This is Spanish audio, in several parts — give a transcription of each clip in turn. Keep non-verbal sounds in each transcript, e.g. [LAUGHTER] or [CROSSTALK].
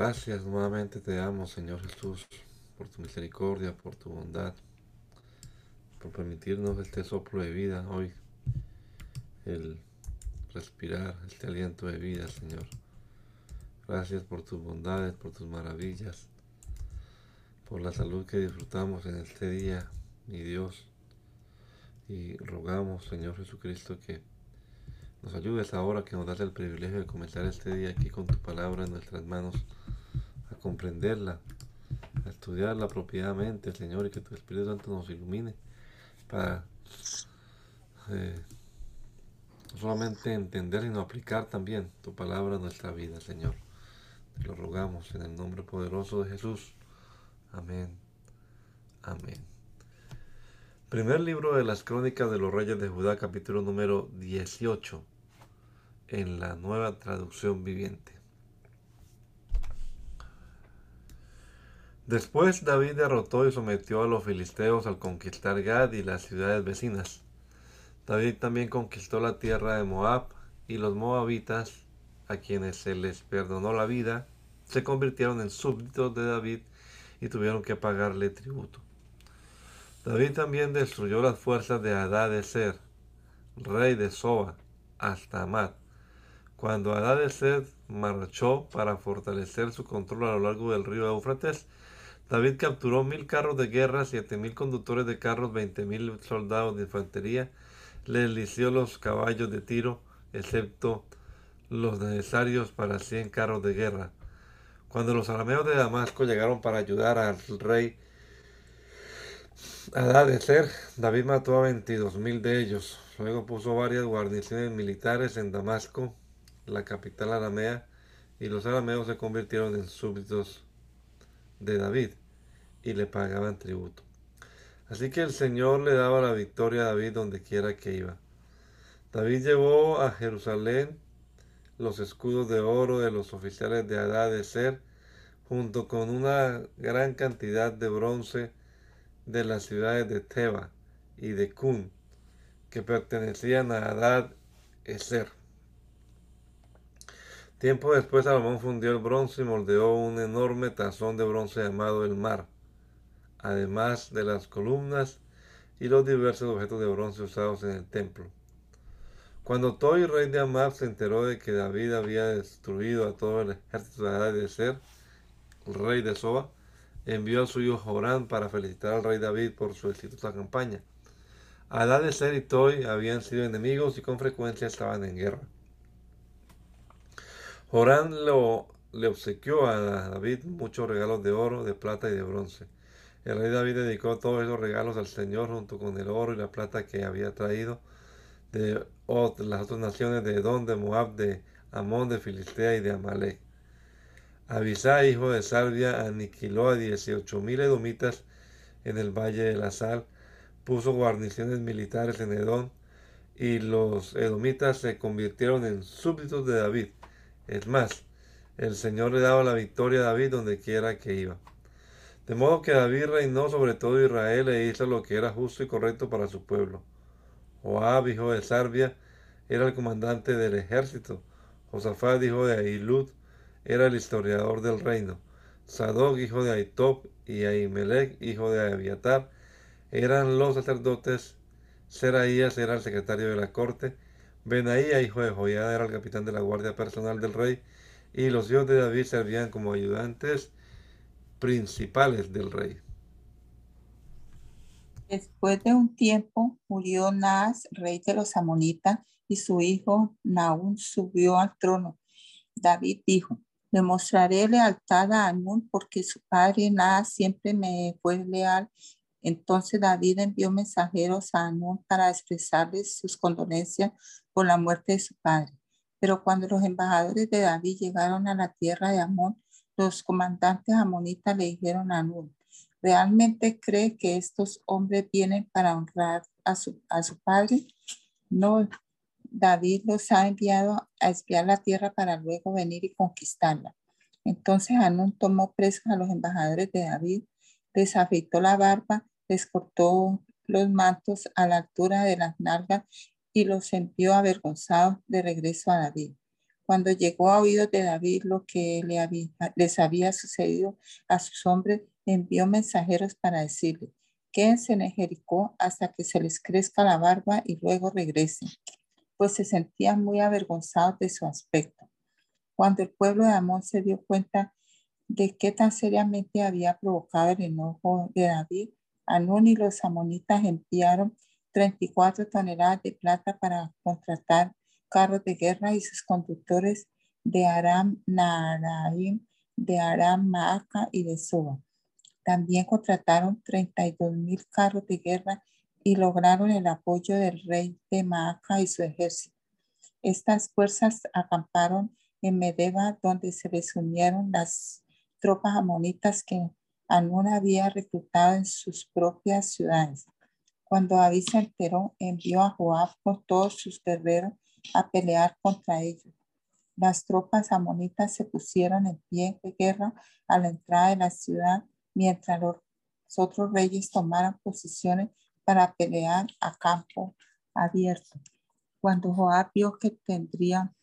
Gracias nuevamente te damos, Señor Jesús, por tu misericordia, por tu bondad, por permitirnos este soplo de vida hoy, el respirar este aliento de vida, Señor. Gracias por tus bondades, por tus maravillas, por la salud que disfrutamos en este día, mi Dios. Y rogamos, Señor Jesucristo, que nos ayudes ahora que nos das el privilegio de comenzar este día aquí con tu palabra en nuestras manos, a comprenderla, a estudiarla apropiadamente, Señor, y que tu Espíritu Santo nos ilumine para eh, no solamente entender, sino aplicar también tu palabra a nuestra vida, Señor. Te lo rogamos en el nombre poderoso de Jesús. Amén. Amén. Primer libro de las Crónicas de los Reyes de Judá, capítulo número 18, en la nueva traducción viviente. Después David derrotó y sometió a los filisteos al conquistar Gad y las ciudades vecinas. David también conquistó la tierra de Moab y los moabitas, a quienes se les perdonó la vida, se convirtieron en súbditos de David y tuvieron que pagarle tributo. David también destruyó las fuerzas de Adad-Eser, rey de Soba, hasta Amat. Cuando Adad-Eser marchó para fortalecer su control a lo largo del río Éufrates, David capturó mil carros de guerra, siete mil conductores de carros, veinte mil soldados de infantería, le los caballos de tiro, excepto los necesarios para cien carros de guerra. Cuando los arameos de Damasco llegaron para ayudar al rey Ser, David mató a veintidós mil de ellos. Luego puso varias guarniciones militares en Damasco, la capital aramea, y los arameos se convirtieron en súbditos de David y le pagaban tributo. Así que el Señor le daba la victoria a David donde quiera que iba. David llevó a Jerusalén los escudos de oro de los oficiales de Adad de Ser, junto con una gran cantidad de bronce de las ciudades de Teba y de Kun, que pertenecían a Adad Eser. Tiempo después Salomón fundió el bronce y moldeó un enorme tazón de bronce llamado el mar además de las columnas y los diversos objetos de bronce usados en el templo. Cuando Toy, rey de Amab, se enteró de que David había destruido a todo el ejército de Ser, rey de Soba, envió a su hijo Jorán para felicitar al rey David por su exitosa campaña. Ser y Toy habían sido enemigos y con frecuencia estaban en guerra. Jorán le obsequió a David muchos regalos de oro, de plata y de bronce. El rey David dedicó todos esos regalos al Señor junto con el oro y la plata que había traído de las otras naciones de Edom, de Moab, de Amón, de Filistea y de Amalek. Abisai, hijo de Salvia, aniquiló a dieciocho mil edomitas en el valle de la sal, puso guarniciones militares en Edom, y los edomitas se convirtieron en súbditos de David. Es más, el Señor le daba la victoria a David donde quiera que iba. De modo que David reinó sobre todo Israel e hizo lo que era justo y correcto para su pueblo. Joab, hijo de Sarbia, era el comandante del ejército. Josafat, hijo de Ahilud, era el historiador del reino. Sadoc, hijo de Aitob, y Ahimelech, hijo de Abiatar, eran los sacerdotes. Seraías era el secretario de la corte. Benaía, hijo de Joiada, era el capitán de la guardia personal del rey. Y los hijos de David servían como ayudantes principales del rey. Después de un tiempo murió Naas, rey de los amonitas, y su hijo Naún subió al trono. David dijo, demostraré lealtad a Anún porque su padre Naas siempre me fue leal Entonces David envió mensajeros a Anún para expresarles sus condolencias por la muerte de su padre. Pero cuando los embajadores de David llegaron a la tierra de Amón, los comandantes amonitas le dijeron a Anún, ¿realmente cree que estos hombres vienen para honrar a su, a su padre? No, David los ha enviado a espiar la tierra para luego venir y conquistarla. Entonces Anún tomó presos a los embajadores de David, les afeitó la barba, les cortó los mantos a la altura de las nalgas y los envió avergonzados de regreso a David. Cuando llegó a oídos de David lo que le había, les había sucedido a sus hombres, envió mensajeros para decirle, quédense en Jericó hasta que se les crezca la barba y luego regresen, pues se sentían muy avergonzados de su aspecto. Cuando el pueblo de Amón se dio cuenta de qué tan seriamente había provocado el enojo de David, Anún y los amonitas enviaron 34 toneladas de plata para contratar carros de guerra y sus conductores de Aram Naharaim, de Aram Maaca y de Soba. También contrataron 32 mil carros de guerra y lograron el apoyo del rey de Maaca y su ejército. Estas fuerzas acamparon en Medeba, donde se les unieron las tropas amonitas que Anún había reclutado en sus propias ciudades. Cuando David se enteró, envió a Joab con todos sus guerreros a pelear contra ellos. Las tropas amonitas se pusieron en pie de guerra a la entrada de la ciudad, mientras los otros reyes tomaron posiciones para pelear a campo abierto. Cuando Joab vio que tendría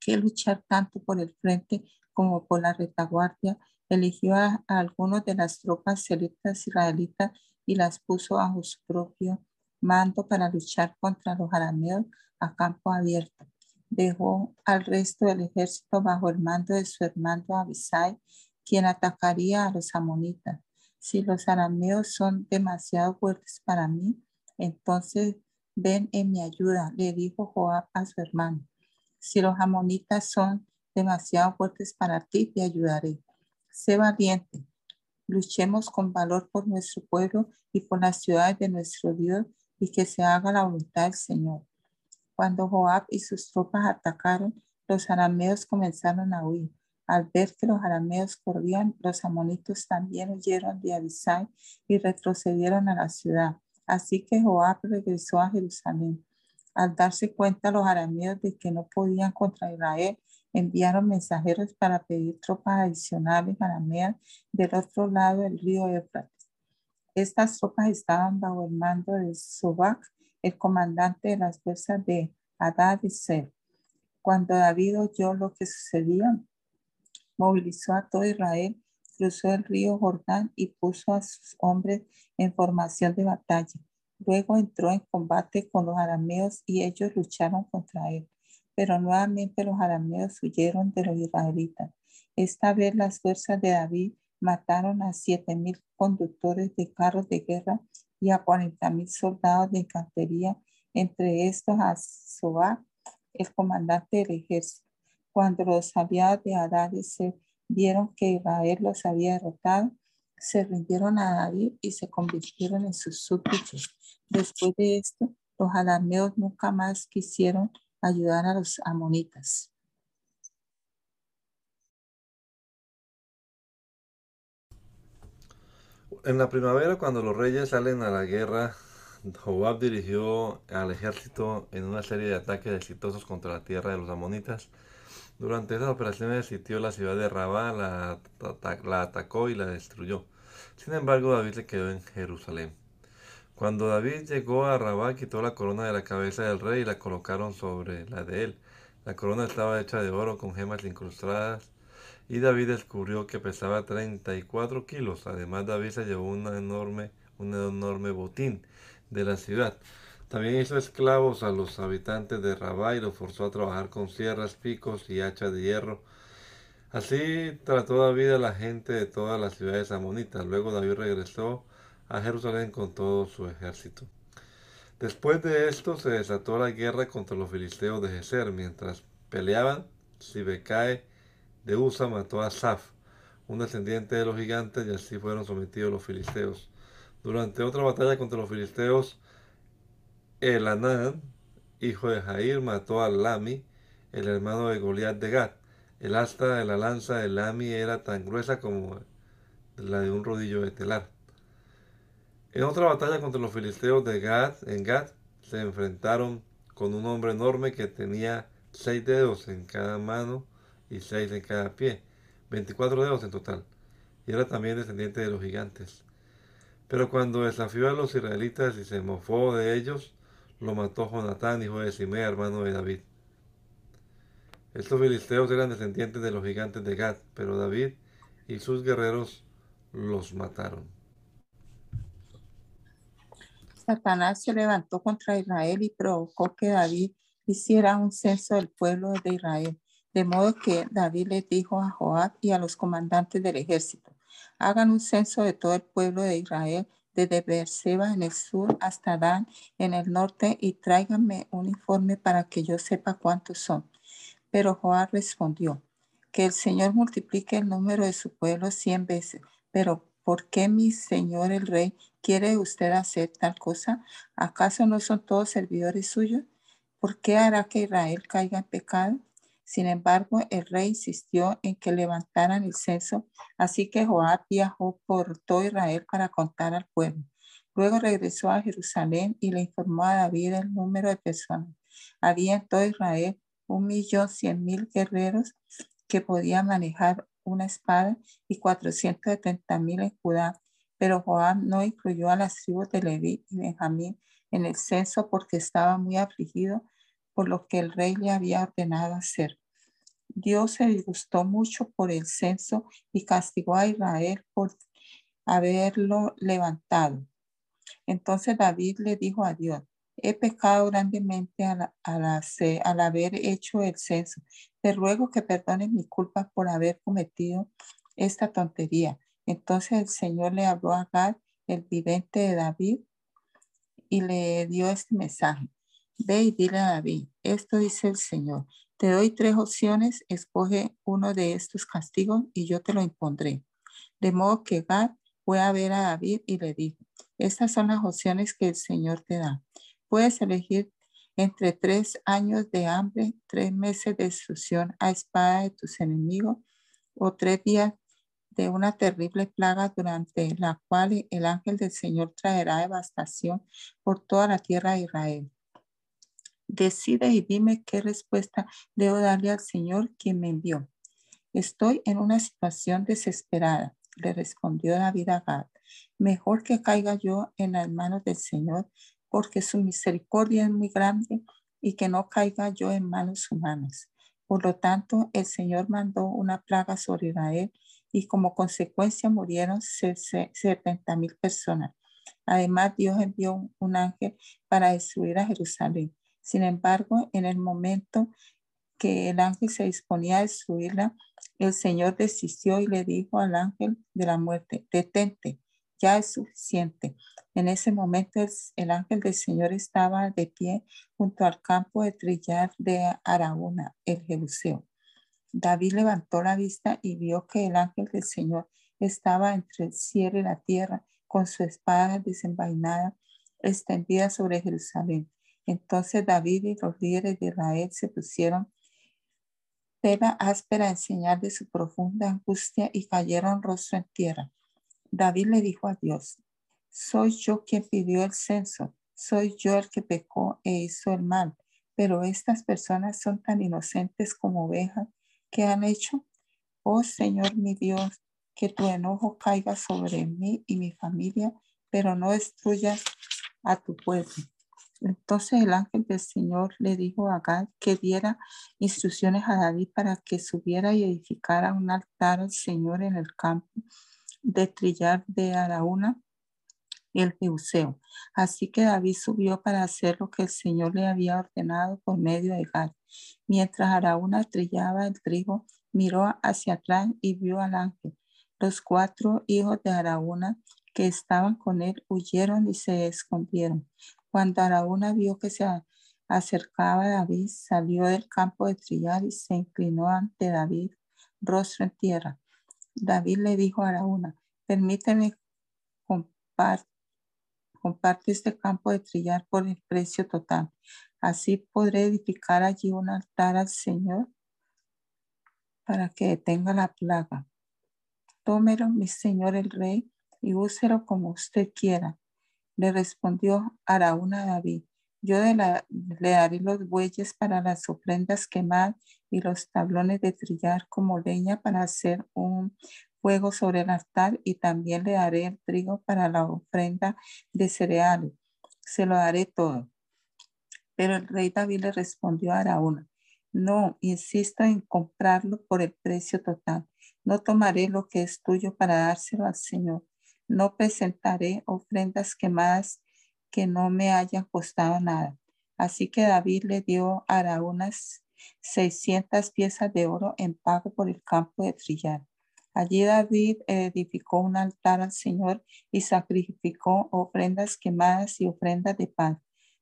que luchar tanto por el frente como por la retaguardia, eligió a, algunos de las tropas selectas israelitas y las puso bajo su propio mando para luchar contra los arameos a campo abierto. Dejó al resto del ejército bajo el mando de su hermano Abisai, quien atacaría a los amonitas. Si los arameos son demasiado fuertes para mí, entonces ven en mi ayuda, le dijo Joab a su hermano. Si los amonitas son demasiado fuertes para ti, te ayudaré. Sé valiente, Luchemos con valor por nuestro pueblo y por las ciudades de nuestro Dios y que se haga la voluntad del Señor. Cuando Joab y sus tropas atacaron, los arameos comenzaron a huir. Al ver que los arameos corrían, los amonitos también huyeron de Abisai y retrocedieron a la ciudad. Así que Joab regresó a Jerusalén. Al darse cuenta los arameos de que no podían contra Israel, enviaron mensajeros para pedir tropas adicionales arameas del otro lado del río Éufrates. Estas tropas estaban bajo el mando de Sobac, el comandante de las fuerzas de Hadad y Ser. Cuando David oyó lo que sucedía, movilizó a todo Israel, cruzó el río Jordán y puso a sus hombres en formación de batalla. Luego entró en combate con los arameos y ellos lucharon contra él pero nuevamente los arameos huyeron de los israelitas. Esta vez las fuerzas de David mataron a siete mil conductores de carros de guerra y a cuarenta mil soldados de infantería, entre estos a Sobá, el comandante del ejército. Cuando los aliados de Hadad se vieron que Israel los había derrotado, se rindieron a David y se convirtieron en sus súbditos. Después de esto, los arameos nunca más quisieron ayudar a los amonitas. En la primavera, cuando los reyes salen a la guerra, Joab dirigió al ejército en una serie de ataques exitosos contra la tierra de los amonitas. Durante esas operaciones sitió la ciudad de Rabá, la, la atacó y la destruyó. Sin embargo, David se quedó en Jerusalén. Cuando David llegó a Rabá, quitó la corona de la cabeza del rey y la colocaron sobre la de él. La corona estaba hecha de oro con gemas incrustadas y David descubrió que pesaba 34 kilos. Además, David se llevó enorme, un enorme botín de la ciudad. También hizo esclavos a los habitantes de Rabá y los forzó a trabajar con sierras, picos y hachas de hierro. Así trató David a la gente de todas las ciudades amonitas. Luego David regresó a Jerusalén con todo su ejército. Después de esto se desató la guerra contra los filisteos de Geser. Mientras peleaban, Sibecae de Usa mató a Saf, un descendiente de los gigantes, y así fueron sometidos los filisteos. Durante otra batalla contra los filisteos, Elanán, hijo de Jair, mató a Lami, el hermano de Goliat de Gad. El asta de la lanza de Lami era tan gruesa como la de un rodillo de telar. En otra batalla contra los filisteos de Gad, en Gad, se enfrentaron con un hombre enorme que tenía seis dedos en cada mano y seis en cada pie, 24 dedos en total, y era también descendiente de los gigantes. Pero cuando desafió a los israelitas y se mofó de ellos, lo mató Jonatán, hijo de Simea, hermano de David. Estos filisteos eran descendientes de los gigantes de Gad, pero David y sus guerreros los mataron. Satanás se levantó contra Israel y provocó que David hiciera un censo del pueblo de Israel. De modo que David le dijo a Joab y a los comandantes del ejército, hagan un censo de todo el pueblo de Israel, desde Beerseba en el sur hasta Dan en el norte, y tráiganme un informe para que yo sepa cuántos son. Pero Joab respondió, que el Señor multiplique el número de su pueblo cien veces, pero ¿por qué mi señor el rey quiere usted hacer tal cosa? ¿Acaso no son todos servidores suyos? ¿Por qué hará que Israel caiga en pecado? Sin embargo, el rey insistió en que levantaran el censo, así que Joab viajó por todo Israel para contar al pueblo. Luego regresó a Jerusalén y le informó a David el número de personas. Había en todo Israel un millón cien mil guerreros que podían manejar una espada y 470 mil en Judá, pero Joab no incluyó a las tribus de Leví y Benjamín en el censo porque estaba muy afligido por lo que el rey le había ordenado hacer. Dios se disgustó mucho por el censo y castigó a Israel por haberlo levantado. Entonces David le dijo a Dios, he pecado grandemente al, al haber hecho el censo te ruego que perdones mi culpa por haber cometido esta tontería. Entonces el Señor le habló a Gad, el vidente de David, y le dio este mensaje. Ve y dile a David, esto dice el Señor, te doy tres opciones, escoge uno de estos castigos y yo te lo impondré. De modo que Gad fue a ver a David y le dijo, estas son las opciones que el Señor te da. Puedes elegir entre tres años de hambre, tres meses de destrucción a espada de tus enemigos, o tres días de una terrible plaga durante la cual el ángel del Señor traerá devastación por toda la tierra de Israel. Decide y dime qué respuesta debo darle al Señor quien me envió. Estoy en una situación desesperada, le respondió David a Gad. Mejor que caiga yo en las manos del Señor porque su misericordia es muy grande y que no caiga yo en manos humanas. Por lo tanto, el Señor mandó una plaga sobre Israel y como consecuencia murieron setenta mil personas. Además, Dios envió un ángel para destruir a Jerusalén. Sin embargo, en el momento que el ángel se disponía a destruirla, el Señor desistió y le dijo al ángel de la muerte, detente, ya es suficiente. En ese momento el, ángel del Señor estaba de pie junto al campo de trillar de Araúna, el Jebuseo. David levantó la vista y vio que el ángel del Señor estaba entre el cielo y la tierra con su espada desenvainada extendida sobre Jerusalén. Entonces David y los líderes de Israel se pusieron tela áspera en señal de su profunda angustia y cayeron rostro en tierra. David le dijo a Dios, soy yo quien pidió el censo, soy yo el que pecó e hizo el mal, pero estas personas son tan inocentes como ovejas que han hecho. Oh Señor mi Dios, que tu enojo caiga sobre mí y mi familia, pero no destruyas a tu pueblo. Entonces el ángel del Señor le dijo a Gad que diera instrucciones a David para que subiera y edificara un altar al Señor en el campo de trillar de Araúna el Jeuseo. Así que David subió para hacer lo que el Señor le había ordenado por medio de Gad. Mientras Araúna trillaba el trigo, miró hacia atrás y vio al ángel. Los cuatro hijos de Araúna que estaban con él huyeron y se escondieron. Cuando Araúna vio que se acercaba David, salió del campo de trillar y se inclinó ante David, rostro en tierra. David le dijo a Araúna, permíteme comparte este campo de trillar por el precio total. Así podré edificar allí un altar al Señor para que detenga la plaga. Tómelo, mi señor el rey, y úselo como usted quiera. Le respondió Araúna a David. Yo le daré los bueyes para las ofrendas quemadas y los tablones de trillar como leña para hacer un fuego sobre el altar y también le daré el trigo para la ofrenda de cereales. Se lo daré todo. Pero el rey David le respondió a Araúna, no, insisto en comprarlo por el precio total. No tomaré lo que es tuyo para dárselo al Señor. No presentaré ofrendas quemadas que no me hayan costado nada. Así que David le dio a Araúnas 600 piezas de oro en pago por el campo de trillar. Allí David edificó un altar al Señor y sacrificó ofrendas quemadas y ofrendas de paz.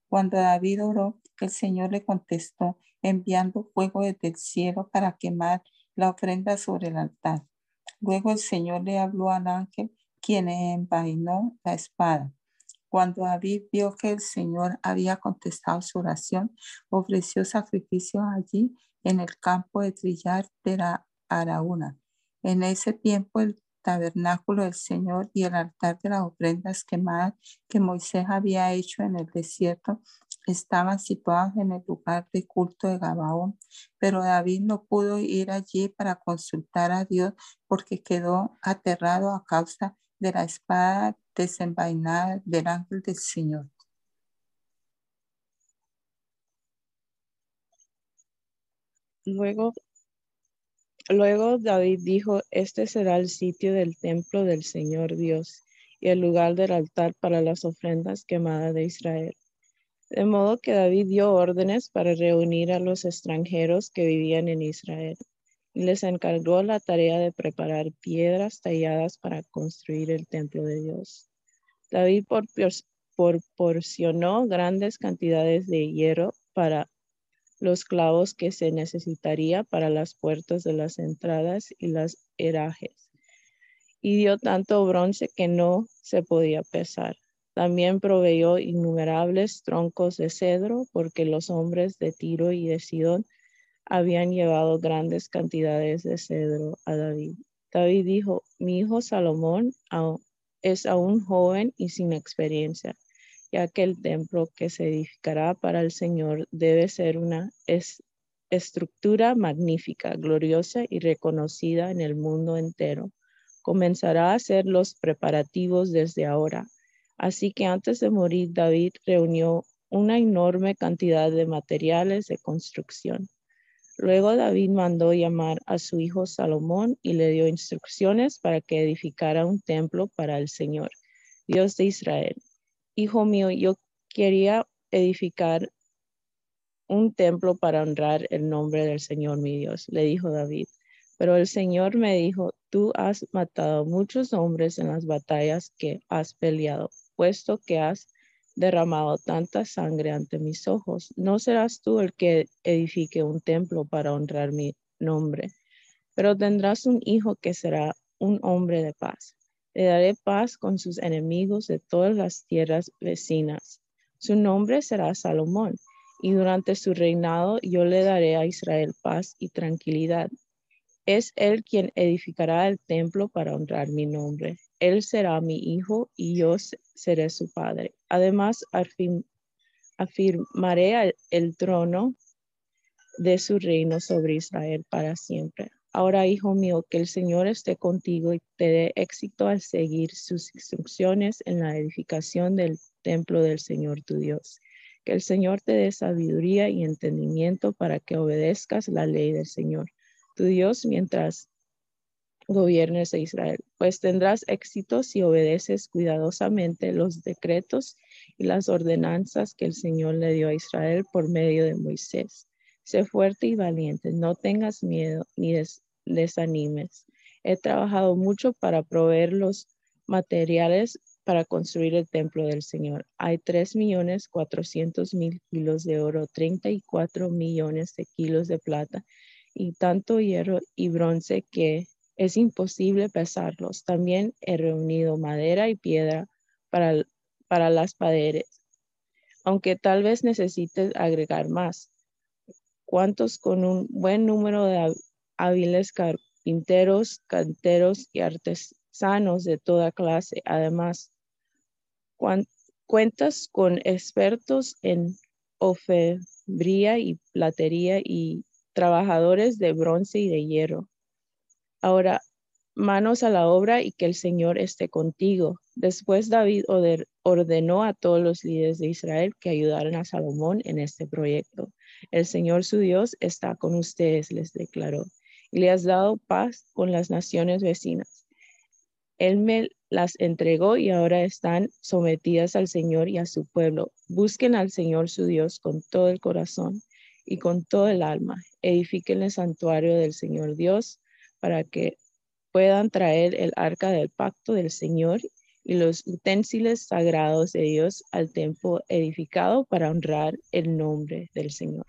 Cuando David oró, el Señor le contestó enviando fuego desde el cielo para quemar la ofrenda sobre el altar. Luego el Señor le habló al ángel, quien envainó la espada. Cuando David vio que el Señor había contestado su oración, ofreció sacrificio allí en el campo de trillar de la Araúna. En ese tiempo el tabernáculo del Señor y el altar de las ofrendas quemadas que Moisés había hecho en el desierto estaban situados en el lugar de culto de Gabaón, pero David no pudo ir allí para consultar a Dios porque quedó aterrado a causa de la espada desenvainada del ángel del Señor. Luego Luego David dijo, este será el sitio del templo del Señor Dios y el lugar del altar para las ofrendas quemadas de Israel. De modo que David dio órdenes para reunir a los extranjeros que vivían en Israel y les encargó la tarea de preparar piedras talladas para construir el templo de Dios. David proporcionó grandes cantidades de hierro para los clavos que se necesitaría para las puertas de las entradas y las herajes. Y dio tanto bronce que no se podía pesar. También proveyó innumerables troncos de cedro, porque los hombres de Tiro y de Sidón habían llevado grandes cantidades de cedro a David. David dijo, mi hijo Salomón es aún joven y sin experiencia ya que el templo que se edificará para el Señor debe ser una estructura magnífica, gloriosa y reconocida en el mundo entero. Comenzará a hacer los preparativos desde ahora. Así que antes de morir, David reunió una enorme cantidad de materiales de construcción. Luego David mandó llamar a su hijo Salomón y le dio instrucciones para que edificara un templo para el Señor, Dios de Israel. Hijo mío, yo quería edificar un templo para honrar el nombre del Señor mi Dios, le dijo David. Pero el Señor me dijo, tú has matado muchos hombres en las batallas que has peleado, puesto que has derramado tanta sangre ante mis ojos. No serás tú el que edifique un templo para honrar mi nombre, pero tendrás un hijo que será un hombre de paz. Le daré paz con sus enemigos de todas las tierras vecinas. Su nombre será Salomón, y durante su reinado yo le daré a Israel paz y tranquilidad. Es él quien edificará el templo para honrar mi nombre. Él será mi hijo y yo seré su padre. Además, afirmaré el trono de su reino sobre Israel para siempre. Ahora, hijo mío, que el Señor esté contigo y te dé éxito al seguir sus instrucciones en la edificación del templo del Señor tu Dios. Que el Señor te dé sabiduría y entendimiento para que obedezcas la ley del Señor, tu Dios, mientras gobiernes a Israel, pues tendrás éxito si obedeces cuidadosamente los decretos y las ordenanzas que el Señor le dio a Israel por medio de Moisés. Sé fuerte y valiente, no tengas miedo ni desanimes. He trabajado mucho para proveer los materiales para construir el templo del Señor. Hay 3 millones 400 mil kilos de oro, 34 millones de kilos de plata y tanto hierro y bronce que es imposible pesarlos. También he reunido madera y piedra para, para las paredes, aunque tal vez necesites agregar más. ¿Cuántos con un buen número de hábiles carpinteros, canteros y artesanos de toda clase? Además, cuentas con expertos en ofebría y platería y trabajadores de bronce y de hierro. Ahora, manos a la obra y que el Señor esté contigo. Después David ordenó a todos los líderes de Israel que ayudaran a Salomón en este proyecto. El Señor su Dios está con ustedes, les declaró, le has dado paz con las naciones vecinas. Él me las entregó y ahora están sometidas al Señor y a su pueblo. Busquen al Señor su Dios con todo el corazón y con todo el alma. Edifiquen el santuario del Señor Dios para que puedan traer el arca del pacto del Señor y los utensilios sagrados de Dios al templo edificado para honrar el nombre del Señor.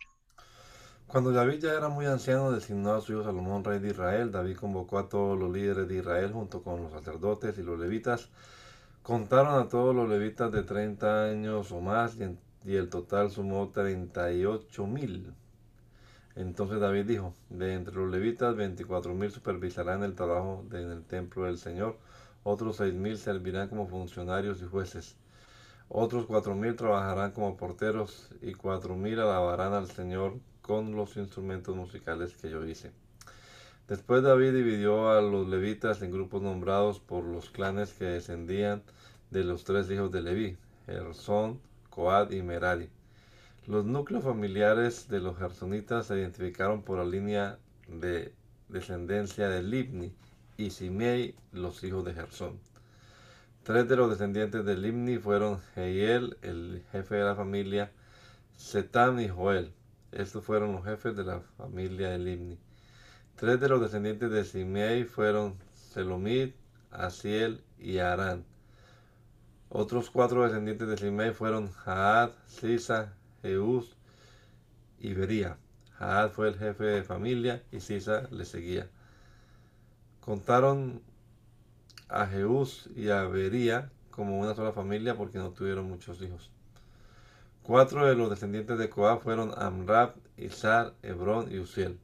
Cuando David ya era muy anciano, designó a su hijo Salomón rey de Israel. David convocó a todos los líderes de Israel junto con los sacerdotes y los levitas. Contaron a todos los levitas de 30 años o más y, el total sumó 38 mil. Entonces David dijo, de entre los levitas, veinticuatro mil supervisarán el trabajo en el templo del Señor, otros seis mil servirán como funcionarios y jueces, otros cuatro mil trabajarán como porteros y cuatro mil alabarán al Señor con los instrumentos musicales que yo hice. Después David dividió a los levitas en grupos nombrados por los clanes que descendían de los tres hijos de Leví, Gersón, Coad y Merari. Los núcleos familiares de los gersonitas se identificaron por la línea de descendencia de Libni y Simei, los hijos de Gersón. Tres de los descendientes de Libni fueron Heiel, el jefe de la familia, Setam y Joel. Estos fueron los jefes de la familia de Libni. Tres de los descendientes de Simei fueron Selomit, Asiel y Arán. Otros cuatro descendientes de Simei fueron Jaad, Sisa, Jeús y Bería. Jaad fue el jefe de familia y Sisa le seguía. Contaron a Jeús y a Bería como una sola familia porque no tuvieron muchos hijos. Cuatro de los descendientes de Coab fueron Amrab, Isar, Hebrón y Uziel.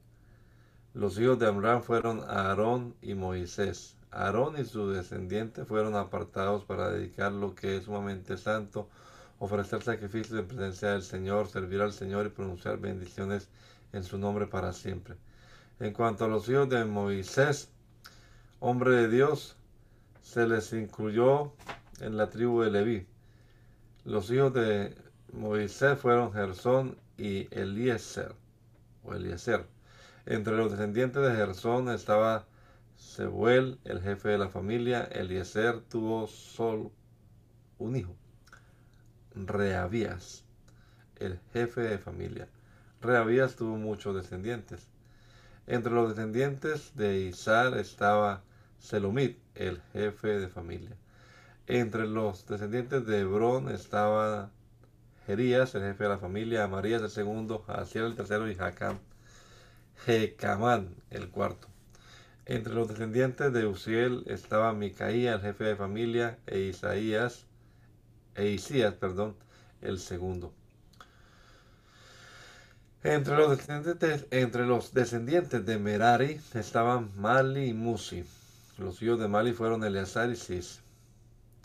Los hijos de Amram fueron Aarón y Moisés. Aarón y sus descendientes fueron apartados para dedicar lo que es sumamente santo ofrecer sacrificios en presencia del Señor, servir al Señor y pronunciar bendiciones en su nombre para siempre. En cuanto a los hijos de Moisés, hombre de Dios, se les incluyó en la tribu de Leví. Los hijos de Moisés fueron Gersón y Eliezer, o Eliezer. Entre los descendientes de Gersón estaba Sebuel, el jefe de la familia. Eliezer tuvo solo un hijo. Reabías, el jefe de familia. Reabías tuvo muchos descendientes. Entre los descendientes de Isar estaba Selomit, el jefe de familia. Entre los descendientes de Hebrón estaba Jerías, el jefe de la familia, Amarías el segundo, Asiel el tercero y Jacam, Jecamán el cuarto. Entre los descendientes de Uziel estaba Micaía, el jefe de familia, e Isaías, e Isías, perdón, el segundo. Entre los, descendientes, entre los descendientes de Merari estaban Mali y Musi. Los hijos de Mali fueron Eleazar y.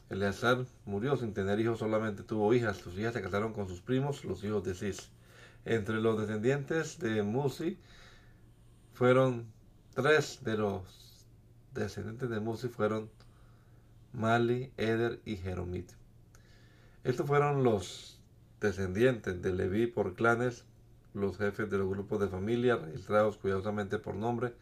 Eleazar murió sin tener hijos, solamente tuvo hijas. Sus hijas se casaron con sus primos, los hijos de Cis. Entre los descendientes de Musi fueron tres de los descendientes de Musi fueron Mali, Eder y Jeromit. Estos fueron los descendientes de Leví por clanes, los jefes de los grupos de familia, registrados cuidadosamente por nombre.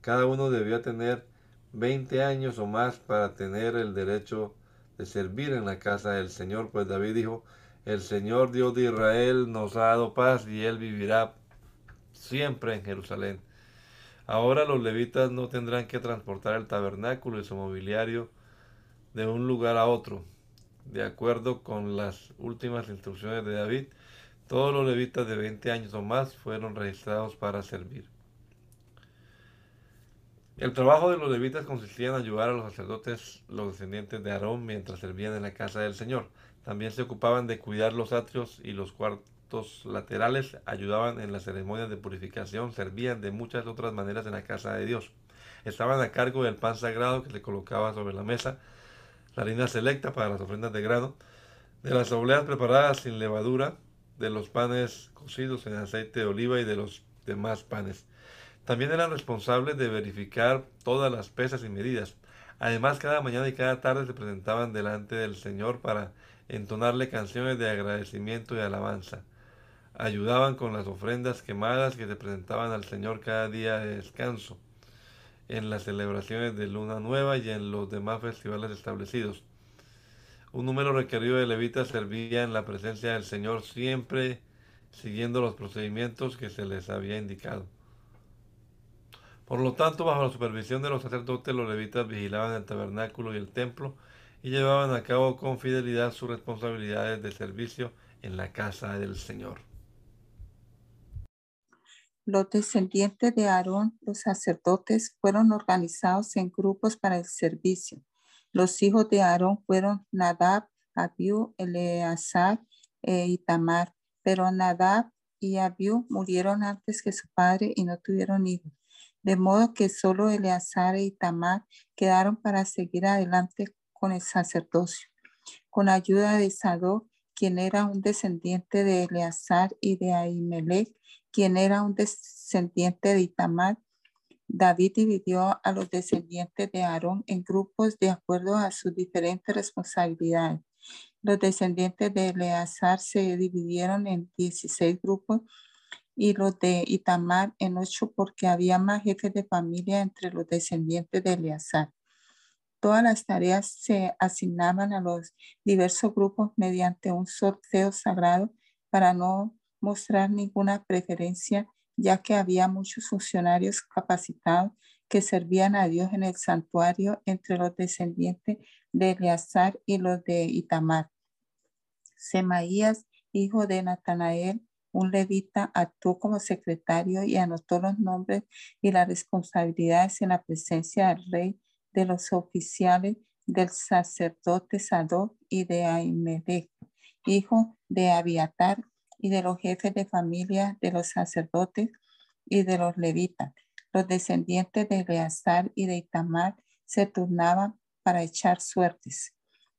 Cada uno debía tener 20 años o más para tener el derecho de servir en la casa del Señor, pues David dijo, el Señor Dios de Israel nos ha dado paz y él vivirá siempre en Jerusalén. Ahora los levitas no tendrán que transportar el tabernáculo y su mobiliario de un lugar a otro, de acuerdo con las últimas instrucciones de David, todos los levitas de 20 años o más fueron registrados para servir. El trabajo de los levitas consistía en ayudar a los sacerdotes, los descendientes de Aarón, mientras servían en la casa del Señor. También se ocupaban de cuidar los atrios y los cuartos laterales, ayudaban en las ceremonias de purificación, servían de muchas otras maneras en la casa de Dios. Estaban a cargo del pan sagrado que se colocaba sobre la mesa, la harina selecta para las ofrendas de grano, de las obleas preparadas sin levadura, de los panes cocidos en aceite de oliva y de los demás panes. También eran responsables de verificar todas las pesas y medidas. Además, cada mañana y cada tarde se presentaban delante del Señor para entonarle canciones de agradecimiento y alabanza. Ayudaban con las ofrendas quemadas que se presentaban al Señor cada día de descanso, en las celebraciones de Luna Nueva y en los demás festivales establecidos. Un número requerido de levitas servía en la presencia del Señor siempre siguiendo los procedimientos que se les había indicado. Por lo tanto, bajo la supervisión de los sacerdotes, los levitas vigilaban el tabernáculo y el templo y llevaban a cabo con fidelidad sus responsabilidades de servicio en la casa del Señor. Los descendientes de Aarón, los sacerdotes, fueron organizados en grupos para el servicio. Los hijos de Aarón fueron Nadab, Abiú, Eleazar e Itamar, pero Nadab y Abiú murieron antes que su padre y no tuvieron hijos. De modo que solo Eleazar e Itamar quedaron para seguir adelante con el sacerdocio. Con ayuda de Sadoc, quien era un descendiente de Eleazar y de Ahimelech, quien era un descendiente de Itamar, David dividió a los descendientes de Aarón en grupos de acuerdo a sus diferentes responsabilidades. Los descendientes de Eleazar se dividieron en 16 grupos y los de Itamar en 8 porque había más jefes de familia entre los descendientes de Eleazar. Todas las tareas se asignaban a los diversos grupos mediante un sorteo sagrado para no mostrar ninguna preferencia, ya que había muchos funcionarios capacitados que servían a Dios en el santuario entre los descendientes de Eleazar y los de Itamar. Semaías, hijo de Natanael, un levita, actuó como secretario y anotó los nombres y las responsabilidades en la presencia del rey de los oficiales del sacerdote Sadoc y de Ahimelech, hijo de Abiatar, y de los jefes de familia de los sacerdotes y de los levitas. Los descendientes de Eleazar y de Itamar se turnaban para echar suertes.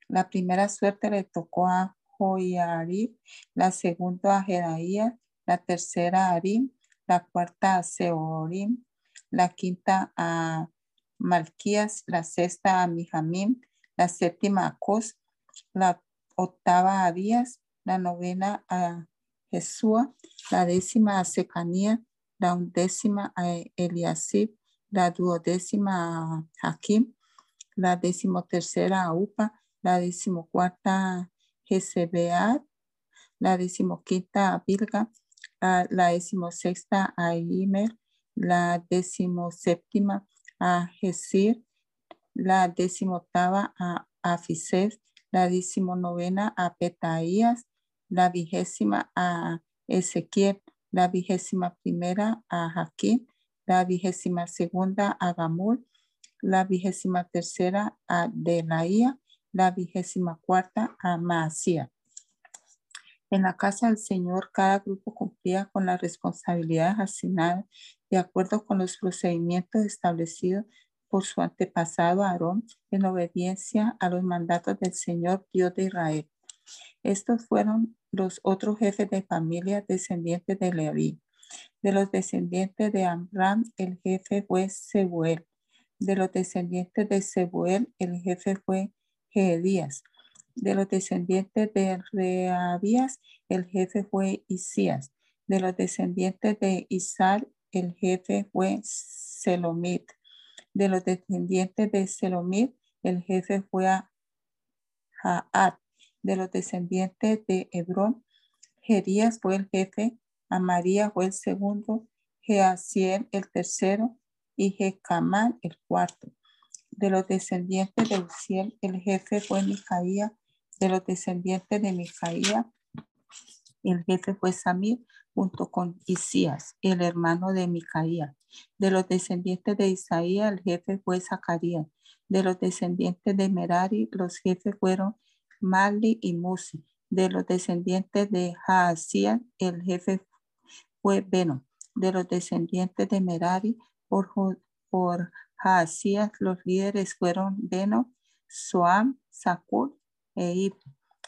La primera suerte le tocó a Joiarib, la segunda a Jedaías, la tercera a Arim, la cuarta a Seorim, la quinta a Malquías, la sexta a Mijamim, la séptima a Cos, la octava a Díaz, la novena a Jesúa, la décima a Secanía, la undécima a Eliasib, la duodécima a Hakim, la decimotercera a Upa, la decimocuarta a Jezebead, la decimoquinta a Bilga, la, decimosexta a Imer, la decimoséptima a Jesir, la decimoctava a Afisés, la decimonovena a Petaías, la vigésima a Ezequiel, la vigésima primera a Jaquín, la vigésima segunda a Gamul, la vigésima tercera a Delaía, la vigésima cuarta a Maasía. En la casa del Señor, cada grupo cumplía con las responsabilidades asignadas de acuerdo con los procedimientos establecidos por su antepasado Aarón en obediencia a los mandatos del Señor Dios de Israel. Estos fueron los otros jefes de familia descendientes de Leví. De los descendientes de Amram, el jefe fue Sebuel. De los descendientes de Sebuel, el jefe fue De los descendientes de Reabías, el jefe fue Isías. De los descendientes de Isar, el jefe fue Selomit. De los descendientes de Selomit, el jefe fue Jaat. De los descendientes de Hebrón, Jerías fue el jefe, Amaría fue el segundo, Jeaciel el tercero y Jecamán el cuarto. De los descendientes de Uziel, el jefe fue Micaía. De los descendientes de Micaía, el jefe fue Samir junto con Isías, el hermano de Micaía. De los descendientes de Isaías, el jefe fue Zacarías. De los descendientes de Merari, los jefes fueron Mali y Musi. De los descendientes de Jaasías, el jefe fue Beno. De los descendientes de Merari, por, por Jaasías, los líderes fueron Beno, Soam, Sakur e Ib.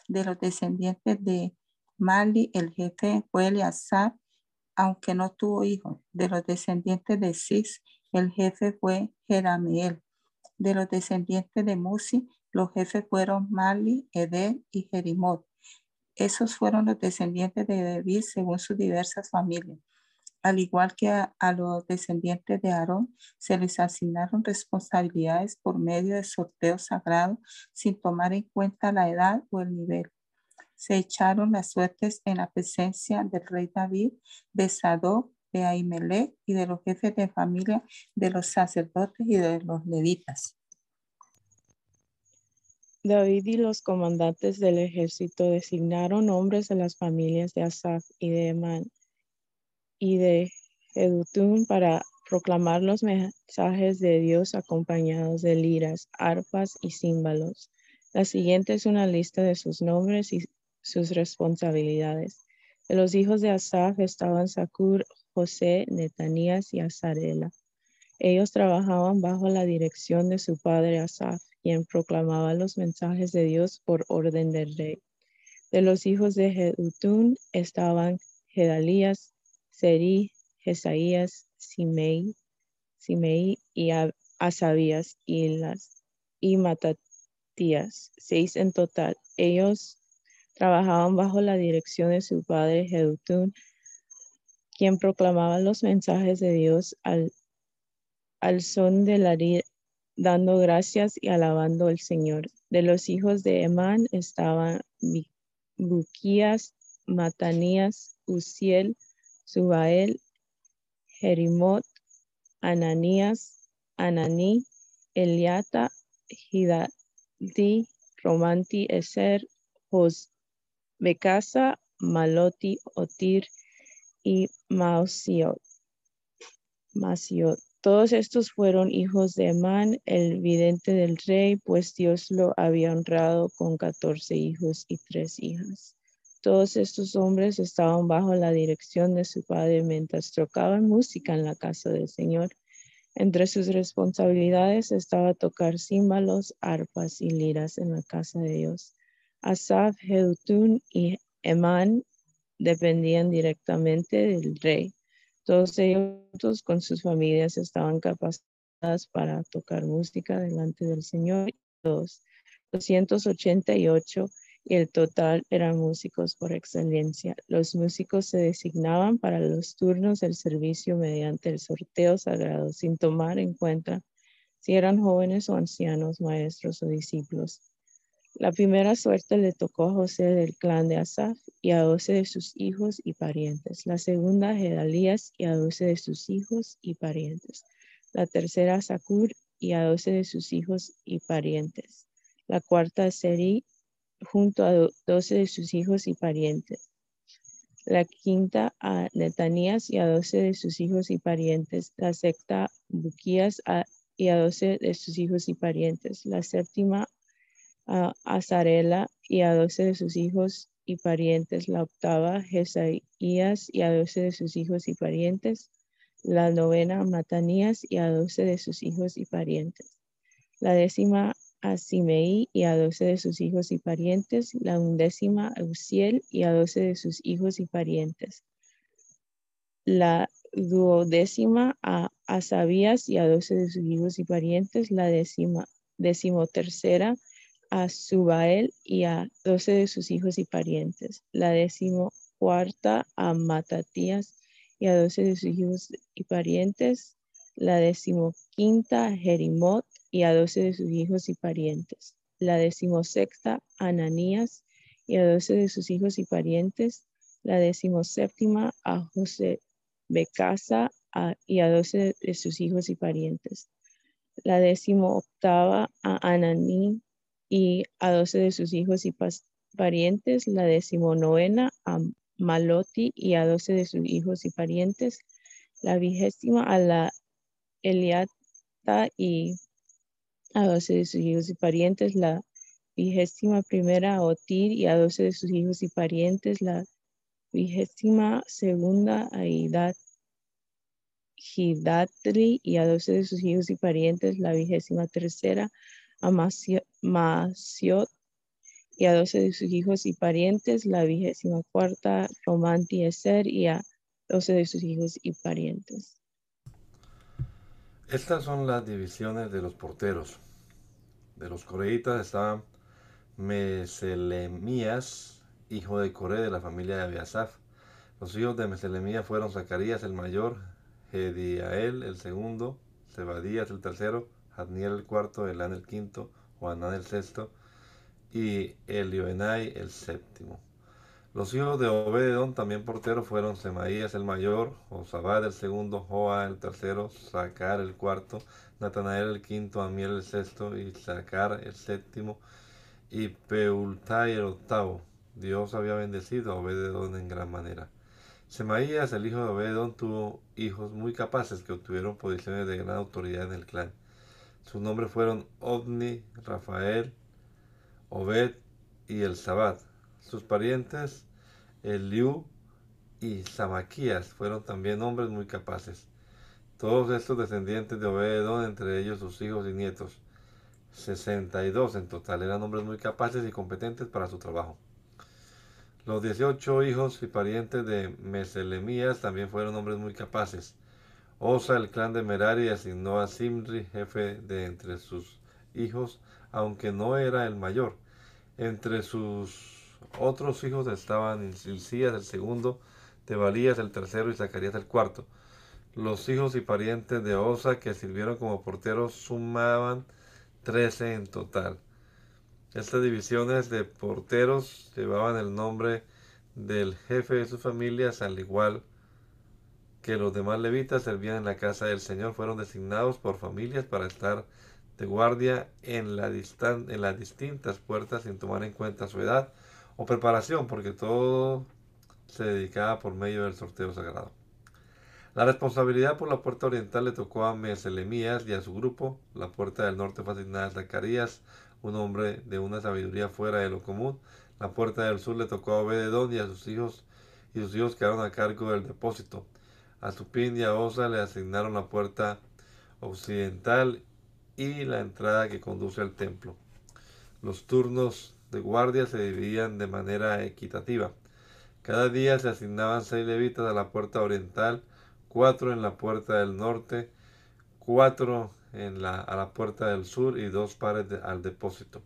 De los descendientes de Mali, el jefe fue Eleazar, aunque no tuvo hijos. De los descendientes de Sis, el jefe fue Jerameel. De los descendientes de Musi, los jefes fueron Mali, Edel y Jerimot. Esos fueron los descendientes de David según sus diversas familias. Al igual que a, los descendientes de Aarón, se les asignaron responsabilidades por medio de sorteo sagrado sin tomar en cuenta la edad o el nivel. Se echaron las suertes en la presencia del rey David, de Sadoc, de Ahimelech y de los jefes de familia, de los sacerdotes y de los levitas. David y los comandantes del ejército designaron hombres de las familias de Asaf y de Emán y de Edutún para proclamar los mensajes de Dios acompañados de liras, arpas y címbalos. La siguiente es una lista de sus nombres y sus responsabilidades. De los hijos de Asaf estaban Sakur, José, Netanías y Azarela. Ellos trabajaban bajo la dirección de su padre Asaf, quien proclamaba los mensajes de Dios por orden del rey. De los hijos de Jedutún estaban Gedalías, Seri, Jesaías, Simei, Simei y Asabías y, las, y Matatías, seis en total. Ellos trabajaban bajo la dirección de su padre Jedutún, quien proclamaba los mensajes de Dios al, al son de la dando gracias y alabando al Señor. De los hijos de Emán estaban Buquías, Matanías, Uziel, Subael, Jerimot, Ananías, Ananí, Eliata, Hidadi, Romanti, Eser, Jos, Becasa, Maloti, Otir y Mausiot. Todos estos fueron hijos de Emán, el vidente del rey, pues Dios lo había honrado con catorce hijos y tres hijas. Todos estos hombres estaban bajo la dirección de su padre mientras tocaban música en la casa del Señor. Entre sus responsabilidades estaba tocar címbalos, arpas y liras en la casa de Dios. Asaf, Jedutun y Emán dependían directamente del rey. Todos ellos con sus familias estaban capacitadas para tocar música delante del Señor. Los 288 y el total eran músicos por excelencia. Los músicos se designaban para los turnos del servicio mediante el sorteo sagrado, sin tomar en cuenta si eran jóvenes o ancianos, maestros o discípulos. La primera suerte le tocó a José del clan de Asaf y a doce de sus hijos y parientes. La segunda a Gedalías y a doce de sus hijos y parientes. La tercera a Sakur y a doce de sus hijos y parientes. La cuarta a Seri junto a doce de sus hijos y parientes. La quinta a Netanías y a doce de sus hijos y parientes. La sexta Buquías y a doce de sus hijos y parientes. La séptima a Azarela y a doce de sus hijos y parientes, la octava Jesaías y a doce de sus hijos y parientes, la novena Matanías y a doce de sus hijos y parientes, la décima a Simei y a doce de sus hijos y parientes, la undécima a Uziel y a doce de sus hijos y parientes, la duodécima a Asabías y a doce de sus hijos y parientes, la décima, decimotercera a Subael y a doce de sus hijos y parientes. La décimo cuarta a Matatías y a doce de sus hijos y parientes. La décimo quinta a Jerimot y a doce de sus hijos y parientes. La sexta a Ananías y a doce de sus hijos y parientes. La séptima a José Becasa y a doce de sus hijos y parientes. La octava a Ananí y a doce de sus hijos y parientes, la decimonovena a Maloti y a doce de sus hijos y parientes, la vigésima a la Eliata y a doce de sus hijos y parientes, la vigésima primera a Otir y a doce de sus hijos y parientes, la vigésima segunda a Hidat, Hidatri y a doce de sus hijos y parientes, la vigésima tercera a Masiot y a doce de sus hijos y parientes, la vigésima cuarta Romanti Eser y a doce de sus hijos y parientes. Estas son las divisiones de los porteros. De los coreitas estaban Meselemías, hijo de Coré de la familia de Abiasaf. Los hijos de Meselemías fueron Zacarías el mayor, Gediael el segundo, Zebadías el tercero, Adniel el cuarto, Elán el quinto, Juanán el sexto y Elioenai el séptimo. Los hijos de Obededón, también porteros, fueron Semaías el mayor, Josabad el segundo, Joa el tercero, Sacar el cuarto, Natanael el quinto, Amiel el sexto y Sacar el séptimo y Peultai el octavo. Dios había bendecido a Obededón en gran manera. Semaías, el hijo de Obededón, tuvo hijos muy capaces que obtuvieron posiciones de gran autoridad en el clan. Sus nombres fueron Ovni, Rafael, Obed y el. Sus parientes, Eliú y Samaquías, fueron también hombres muy capaces. Todos estos descendientes de Obededón, entre ellos sus hijos y nietos, 62 en total, eran hombres muy capaces y competentes para su trabajo. Los 18 hijos y parientes de Meselemías también fueron hombres muy capaces. Osa, el clan de Merari, asignó a Simri, jefe de entre sus hijos, aunque no era el mayor. Entre sus otros hijos estaban Silcías el segundo, Tebalías el tercero y Zacarías el cuarto. Los hijos y parientes de Osa que sirvieron como porteros sumaban trece en total. Estas divisiones de porteros llevaban el nombre del jefe de sus familias, al igual que los demás levitas servían en la casa del Señor, fueron designados por familias para estar de guardia en las distintas puertas sin tomar en cuenta su edad o preparación, porque todo se dedicaba por medio del sorteo sagrado. La responsabilidad por la puerta oriental le tocó a Meselemías y a su grupo. La puerta del norte fue asignada a Zacarías, un hombre de una sabiduría fuera de lo común. La puerta del sur le tocó a Obededón y a sus hijos, y sus hijos quedaron a cargo del depósito. A Supín y a Osa le asignaron la puerta occidental y la entrada que conduce al templo. Los turnos de guardia se dividían de manera equitativa. Cada día se asignaban seis levitas a la puerta oriental, cuatro en la puerta del norte, cuatro en la, a la puerta del sur y dos pares al depósito.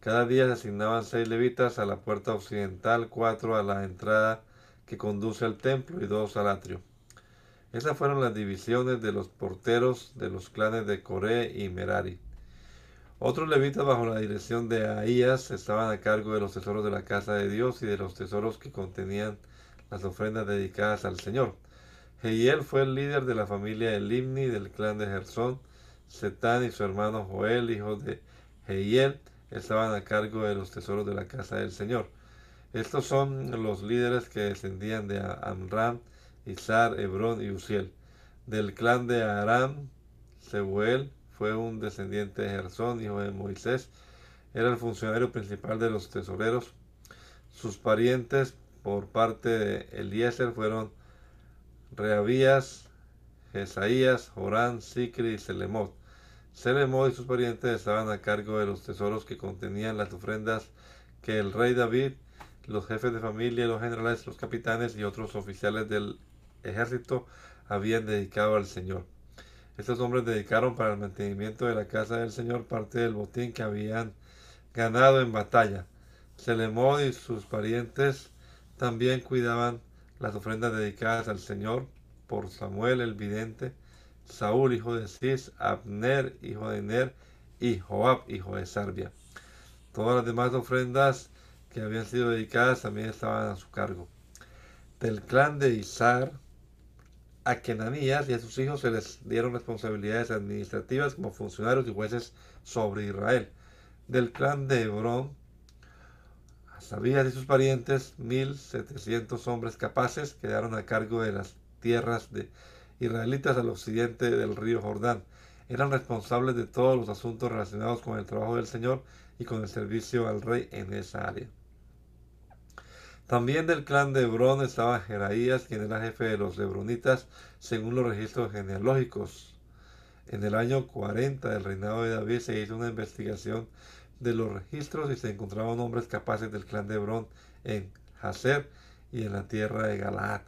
Cada día se asignaban seis levitas a la puerta occidental, cuatro a la entrada que conduce al templo y dos al atrio. Esas fueron las divisiones de los porteros de los clanes de Coré y Merari. Otros levitas bajo la dirección de Ahías estaban a cargo de los tesoros de la casa de Dios y de los tesoros que contenían las ofrendas dedicadas al Señor. Jehiel fue el líder de la familia de Limni del clan de Gersón. Setán y su hermano Joel, hijo de Jehiel, estaban a cargo de los tesoros de la casa del Señor. Estos son los líderes que descendían de Amram, Izar, Hebrón y Uziel. Del clan de Aram, Sebuel, fue un descendiente de Gersón, hijo de Moisés. Era el funcionario principal de los tesoreros. Sus parientes por parte de Eliezer fueron Reabías, Jesaías, Jorán, Sicri y Selemot. Selemot y sus parientes estaban a cargo de los tesoros que contenían las ofrendas que el rey David, los jefes de familia, los generales, los capitanes y otros oficiales del ejército habían dedicado al Señor. Estos hombres dedicaron para el mantenimiento de la casa del Señor parte del botín que habían ganado en batalla. Selemod y sus parientes también cuidaban las ofrendas dedicadas al Señor por Samuel el vidente, Saúl hijo de Cis, Abner hijo de Ner y Joab hijo de Sarbia. Todas las demás ofrendas que habían sido dedicadas también estaban a su cargo. Del clan de Isar, a Kenanías y a sus hijos se les dieron responsabilidades administrativas como funcionarios y jueces sobre Israel. Del clan de Hebrón, a Sabías y sus parientes, 1700 hombres capaces quedaron a cargo de las tierras de israelitas al occidente del río Jordán. Eran responsables de todos los asuntos relacionados con el trabajo del Señor y con el servicio al rey en esa área. También del clan de Hebrón estaba Jeraías, quien era jefe de los hebronitas según los registros genealógicos. En el año 40 del reinado de David se hizo una investigación de los registros y se encontraban hombres capaces del clan de Hebrón en Hazer y en la tierra de Galaad.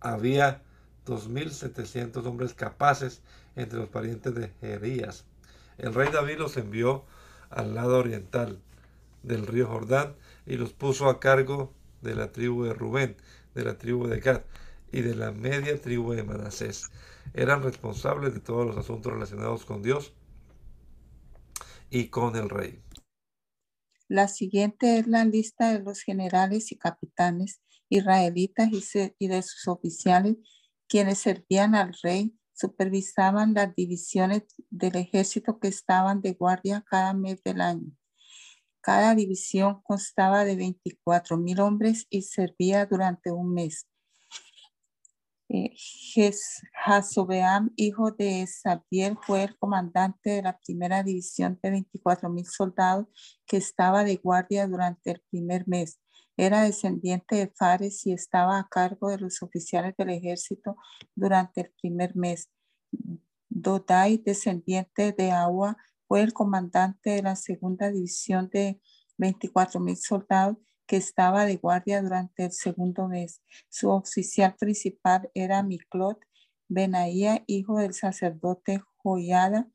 Había 2.700 hombres capaces entre los parientes de Jerías. El rey David los envió al lado oriental del río Jordán y los puso a cargo de la tribu de Rubén, de la tribu de Gad y de la media tribu de Manasés. Eran responsables de todos los asuntos relacionados con Dios y con el rey. La siguiente es la lista de los generales y capitanes israelitas y de sus oficiales, quienes servían al rey, supervisaban las divisiones del ejército que estaban de guardia cada mes del año. Cada división constaba de 24 mil hombres y servía durante un mes. Eh, hijo de Sabiel, fue el comandante de la primera división de 24 mil soldados que estaba de guardia durante el primer mes. Era descendiente de Fares y estaba a cargo de los oficiales del ejército durante el primer mes. Dodai, descendiente de Agua, fue el comandante de la segunda división de 24 mil soldados que estaba de guardia durante el segundo mes. Su oficial principal era Miklot Benaía, hijo del sacerdote Joyada.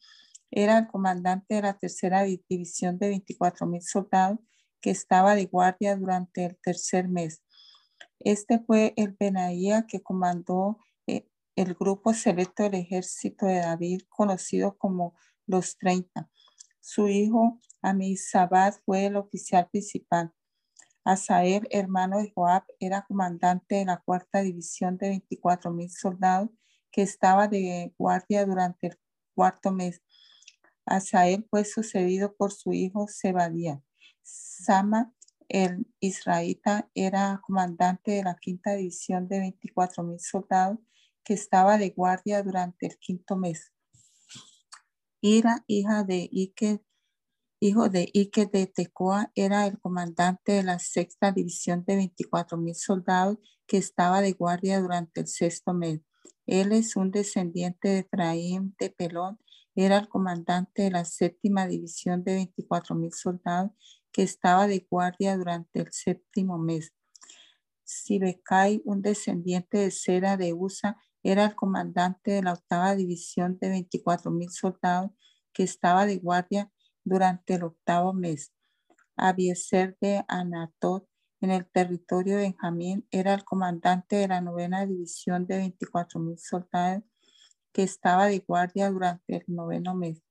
Era el comandante de la tercera división de 24 mil soldados que estaba de guardia durante el tercer mes. Este fue el Benaía que comandó eh, el grupo selecto del ejército de David, conocido como los 30. Su hijo Amisabad fue el oficial principal. Asael, hermano de Joab, era comandante de la cuarta división de 24 mil soldados que estaba de guardia durante el cuarto mes. Asael fue sucedido por su hijo Zebadía. Sama, el israelita, era comandante de la quinta división de 24 mil soldados que estaba de guardia durante el quinto mes. Ira, hija de hijo de Ike de Tecoa, era el comandante de la sexta división de 24 mil soldados que estaba de guardia durante el sexto mes. Él es un descendiente de Efraín de Pelón, era el comandante de la séptima división de 24 mil soldados que estaba de guardia durante el séptimo mes. Sibekai, un descendiente de Sera de Usa, era el comandante de la octava división de 24 mil soldados que estaba de guardia durante el octavo mes. Abieser de Anatot, en el territorio de Benjamín, era el comandante de la novena división de 24 mil soldados que estaba de guardia durante el noveno mes.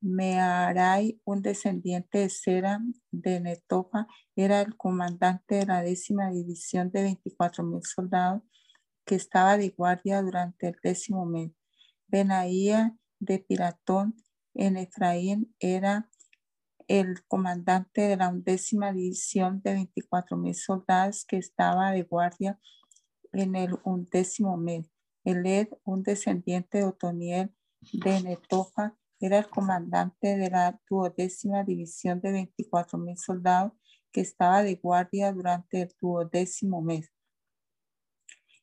Mearai, un descendiente de Sera de Netofa, era el comandante de la décima división de 24 mil soldados que estaba de guardia durante el décimo mes. Benaía de Piratón en Efraín era el comandante de la undécima división de 24 mil soldados que estaba de guardia en el undécimo mes. Eled, un descendiente de Otoniel de Netofa, era el comandante de la duodécima división de 24 mil soldados que estaba de guardia durante el duodécimo mes.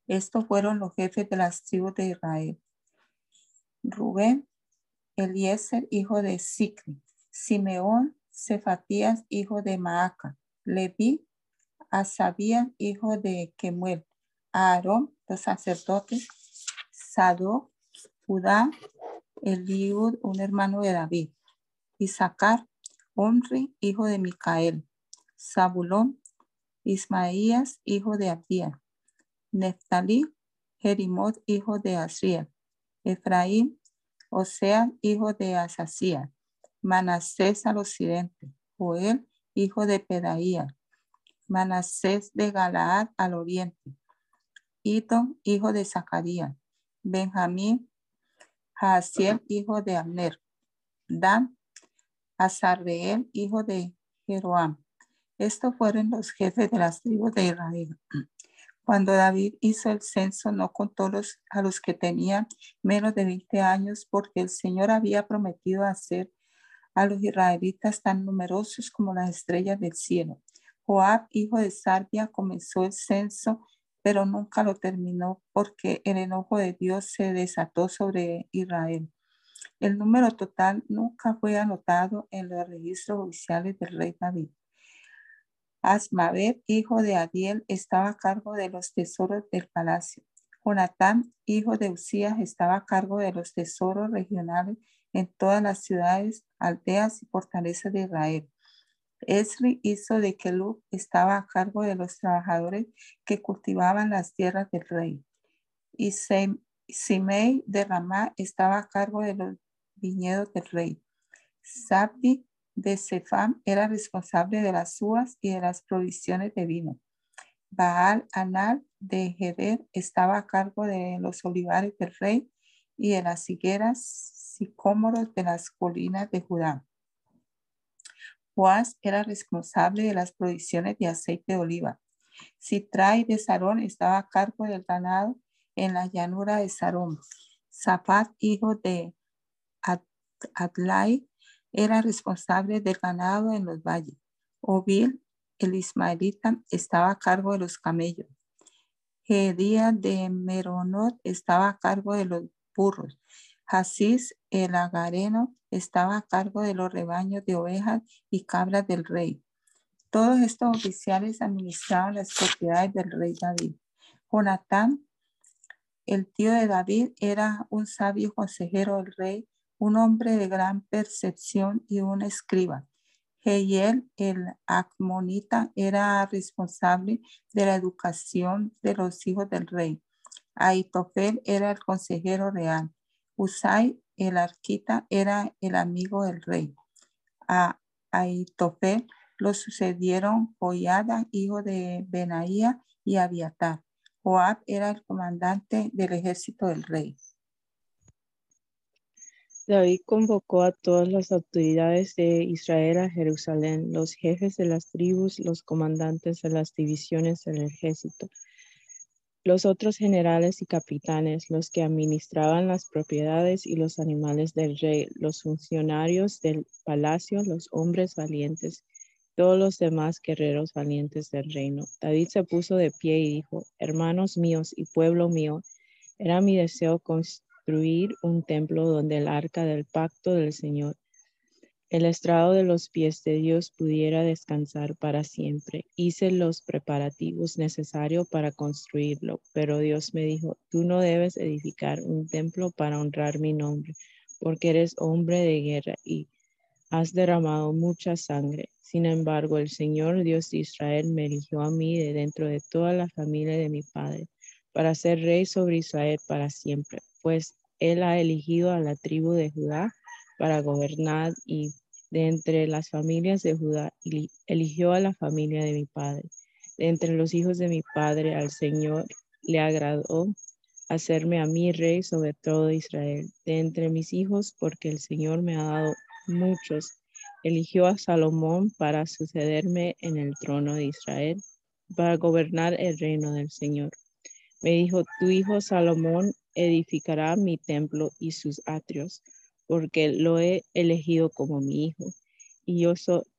Estos fueron los jefes de las tribus de Israel. Rubén, Eliezer, hijo de Sicri. Simeón, Cefatías, hijo de Maaca. Leví, Asabías, hijo de Kemuel. Aarón, los sacerdotes. Sado, Judá, Eliud, un hermano de David. Isaacar, Omri, hijo de Micael. Zabulón, Ismaías, hijo de Abdías. Neftalí, Jerimot, hijo de Asriel, Efraín, Osea, hijo de Asasía, Manasés al occidente, Joel, hijo de Pedaía, Manasés de Galaad al oriente, Ito, hijo de Zacarías, Benjamín, Jaasiel, hijo de Abner, Dan, Azarreel, hijo de Jeroam. Estos fueron los jefes de las tribus de Israel. Cuando David hizo el censo, no contó a los que tenían menos de 20 años, porque el Señor había prometido hacer a los israelitas tan numerosos como las estrellas del cielo. Joab, hijo de Sarbia, comenzó el censo, pero nunca lo terminó porque el enojo de Dios se desató sobre Israel. El número total nunca fue anotado en los registros oficiales del rey David. Asmavet, hijo de Adiel, estaba a cargo de los tesoros del palacio. Jonatán, hijo de Usías, estaba a cargo de los tesoros regionales en todas las ciudades, aldeas y fortalezas de Israel. Esri hizo de que Lu estaba a cargo de los trabajadores que cultivaban las tierras del rey. Y Simei de Ramá estaba a cargo de los viñedos del rey. Sabdi de Sefam era responsable de las uvas y de las provisiones de vino. Baal Anal de Heder estaba a cargo de los olivares del rey y de las higueras sicómoros de las colinas de Judá. Joás era responsable de las provisiones de aceite de oliva. Sitrai de Sarón estaba a cargo del ganado en la llanura de Sarón. Zapat, hijo de Adlai, era responsable del ganado en los valles. Obil, el ismaelita, estaba a cargo de los camellos. Gedía de Meronot estaba a cargo de los burros. Hasís, el agareno, estaba a cargo de los rebaños de ovejas y cabras del rey. Todos estos oficiales administraban las propiedades del rey David. Jonatán, el tío de David, era un sabio consejero del rey, un hombre de gran percepción y un escriba. Jehiel, el Acmonita, era responsable de la educación de los hijos del rey. Aitofel era el consejero real. Usai, el arquita, era el amigo del rey. A Aitofel lo sucedieron Joyada, hijo de Benaía, y Abiatar. Joab era el comandante del ejército del rey. David convocó a todas las autoridades de Israel a Jerusalén, los jefes de las tribus, los comandantes de las divisiones del ejército, los otros generales y capitanes, los que administraban las propiedades y los animales del rey, los funcionarios del palacio, los hombres valientes, todos los demás guerreros valientes del reino. David se puso de pie y dijo, hermanos míos y pueblo mío, era mi deseo construir un templo donde el arca del pacto del Señor, el estrado de los pies de Dios pudiera descansar para siempre. Hice los preparativos necesarios para construirlo, pero Dios me dijo, tú no debes edificar un templo para honrar mi nombre, porque eres hombre de guerra y has derramado mucha sangre. Sin embargo, el Señor Dios de Israel me eligió a mí de dentro de toda la familia de mi padre para ser rey sobre Israel para siempre pues él ha elegido a la tribu de Judá para gobernar y de entre las familias de Judá eligió a la familia de mi padre. De entre los hijos de mi padre al Señor le agradó hacerme a mí rey sobre todo Israel. De entre mis hijos, porque el Señor me ha dado muchos, eligió a Salomón para sucederme en el trono de Israel, para gobernar el reino del Señor. Me dijo, tu hijo Salomón edificará mi templo y sus atrios, porque lo he elegido como mi hijo, y yo,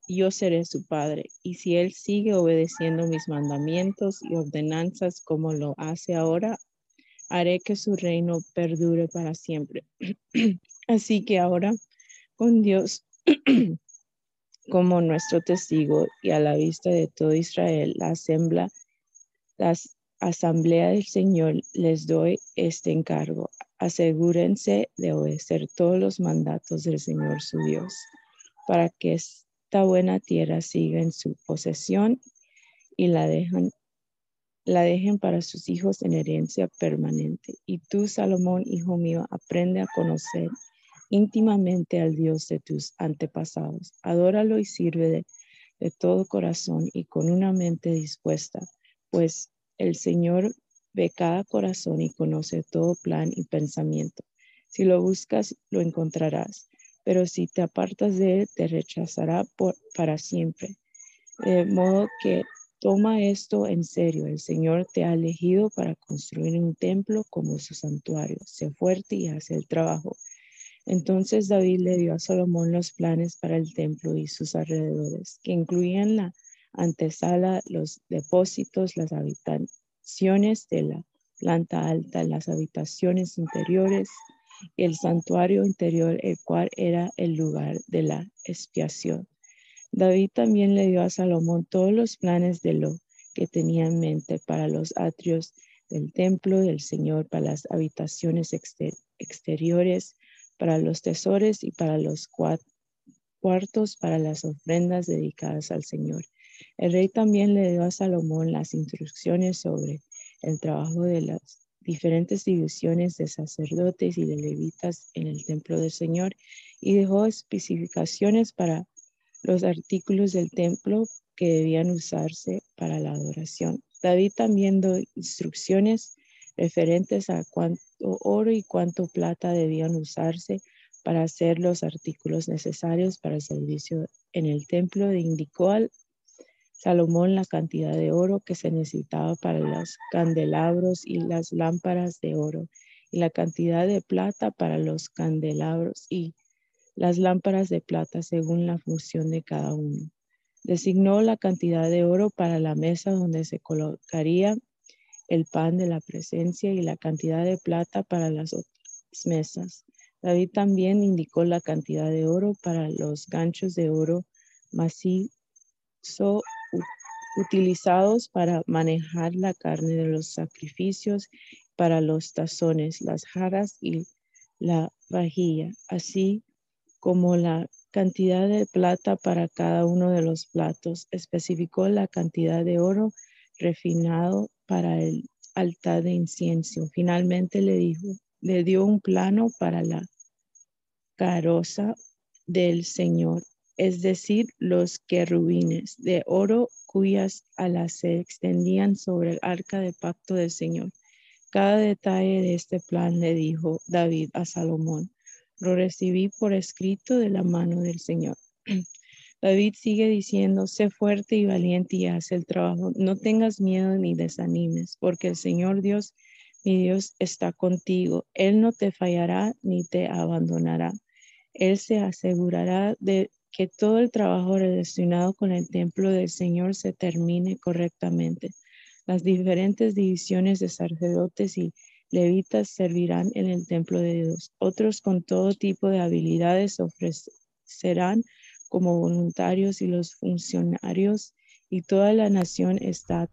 yo seré su padre. Y si él sigue obedeciendo mis mandamientos y ordenanzas como lo hace ahora, haré que su reino perdure para siempre. [CLEARS THROAT] Así que ahora, con Dios [CLEARS THROAT] como nuestro testigo y a la vista de todo Israel, la asamblea, las Asamblea del Señor, les doy este encargo. Asegúrense de obedecer todos los mandatos del Señor su Dios, para que esta buena tierra siga en su posesión y la dejen, la dejen para sus hijos en herencia permanente. Y tú, Salomón, hijo mío, aprende a conocer íntimamente al Dios de tus antepasados. Adóralo y sirve de, de todo corazón y con una mente dispuesta, pues el Señor ve cada corazón y conoce todo plan y pensamiento. Si lo buscas, lo encontrarás, pero si te apartas de él, te rechazará por, para siempre. De modo que toma esto en serio. El Señor te ha elegido para construir un templo como su santuario. Sé fuerte y haz el trabajo. Entonces David le dio a Salomón los planes para el templo y sus alrededores, que incluían la antesala, los depósitos, las habitaciones de la planta alta, las habitaciones interiores y el santuario interior, el cual era el lugar de la expiación. David también le dio a Salomón todos los planes de lo que tenía en mente para los atrios del templo del Señor, para las habitaciones exteriores, para los tesoros y para los cuartos para las ofrendas dedicadas al Señor. El rey también le dio a Salomón las instrucciones sobre el trabajo de las diferentes divisiones de sacerdotes y de levitas en el templo del Señor y dejó especificaciones para los artículos del templo que debían usarse para la adoración. David también dio instrucciones referentes a cuánto oro y cuánto plata debían usarse para hacer los artículos necesarios para el servicio en el templo. E indicó al Salomón la cantidad de oro que se necesitaba para los candelabros y las lámparas de oro y la cantidad de plata para los candelabros y las lámparas de plata según la función de cada uno. Designó la cantidad de oro para la mesa donde se colocaría el pan de la presencia y la cantidad de plata para las otras mesas. David también indicó la cantidad de oro para los ganchos de oro macizo utilizados para manejar la carne de los sacrificios, para los tazones, las jarras y la vajilla, así como la cantidad de plata para cada uno de los platos. Especificó la cantidad de oro refinado para el altar de incienso. Finalmente le dijo, le dio un plano para la caroza del Señor, es decir, los querubines de oro cuyas alas se extendían sobre el arca de pacto del Señor. Cada detalle de este plan le dijo David a Salomón. Lo recibí por escrito de la mano del Señor. [CLEARS THROAT] David sigue diciendo, sé fuerte y valiente y haz el trabajo. No tengas miedo ni desanimes, porque el Señor Dios, mi Dios, está contigo. Él no te fallará ni te abandonará. Él se asegurará de que todo el trabajo relacionado con el templo del Señor se termine correctamente. Las diferentes divisiones de sacerdotes y levitas servirán en el templo de Dios. Otros con todo tipo de habilidades ofrecerán como voluntarios y los funcionarios y toda la nación está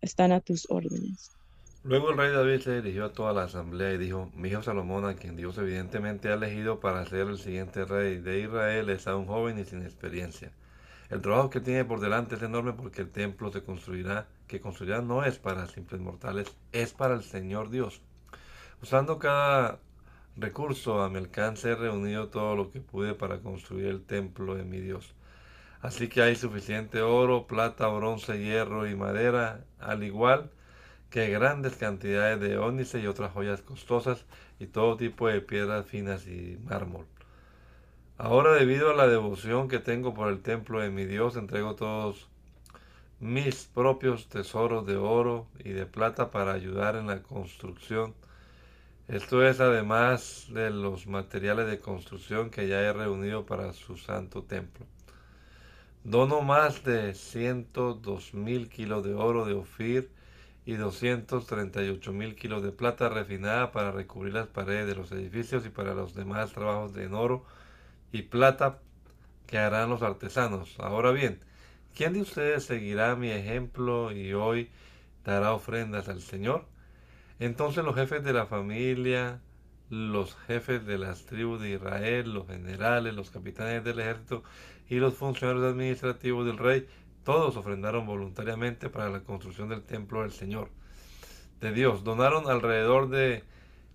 están a tus órdenes. Luego el rey David se dirigió a toda la asamblea y dijo, mi hijo Salomón, a quien Dios evidentemente ha elegido para ser el siguiente rey de Israel, es aún joven y sin experiencia. El trabajo que tiene por delante es enorme porque el templo se construirá, que construirá no es para simples mortales, es para el Señor Dios. Usando cada recurso a mi alcance he reunido todo lo que pude para construir el templo de mi Dios. Así que hay suficiente oro, plata, bronce, hierro y madera, al igual que grandes cantidades de ónice y otras joyas costosas y todo tipo de piedras finas y mármol. Ahora debido a la devoción que tengo por el templo de mi Dios, entrego todos mis propios tesoros de oro y de plata para ayudar en la construcción esto es además de los materiales de construcción que ya he reunido para su santo templo. Dono más de 102 mil kilos de oro de Ofir y 238 mil kilos de plata refinada para recubrir las paredes de los edificios y para los demás trabajos de oro y plata que harán los artesanos. Ahora bien, ¿quién de ustedes seguirá mi ejemplo y hoy dará ofrendas al Señor? Entonces los jefes de la familia, los jefes de las tribus de Israel, los generales, los capitanes del ejército y los funcionarios administrativos del rey, todos ofrendaron voluntariamente para la construcción del templo del Señor de Dios. Donaron alrededor de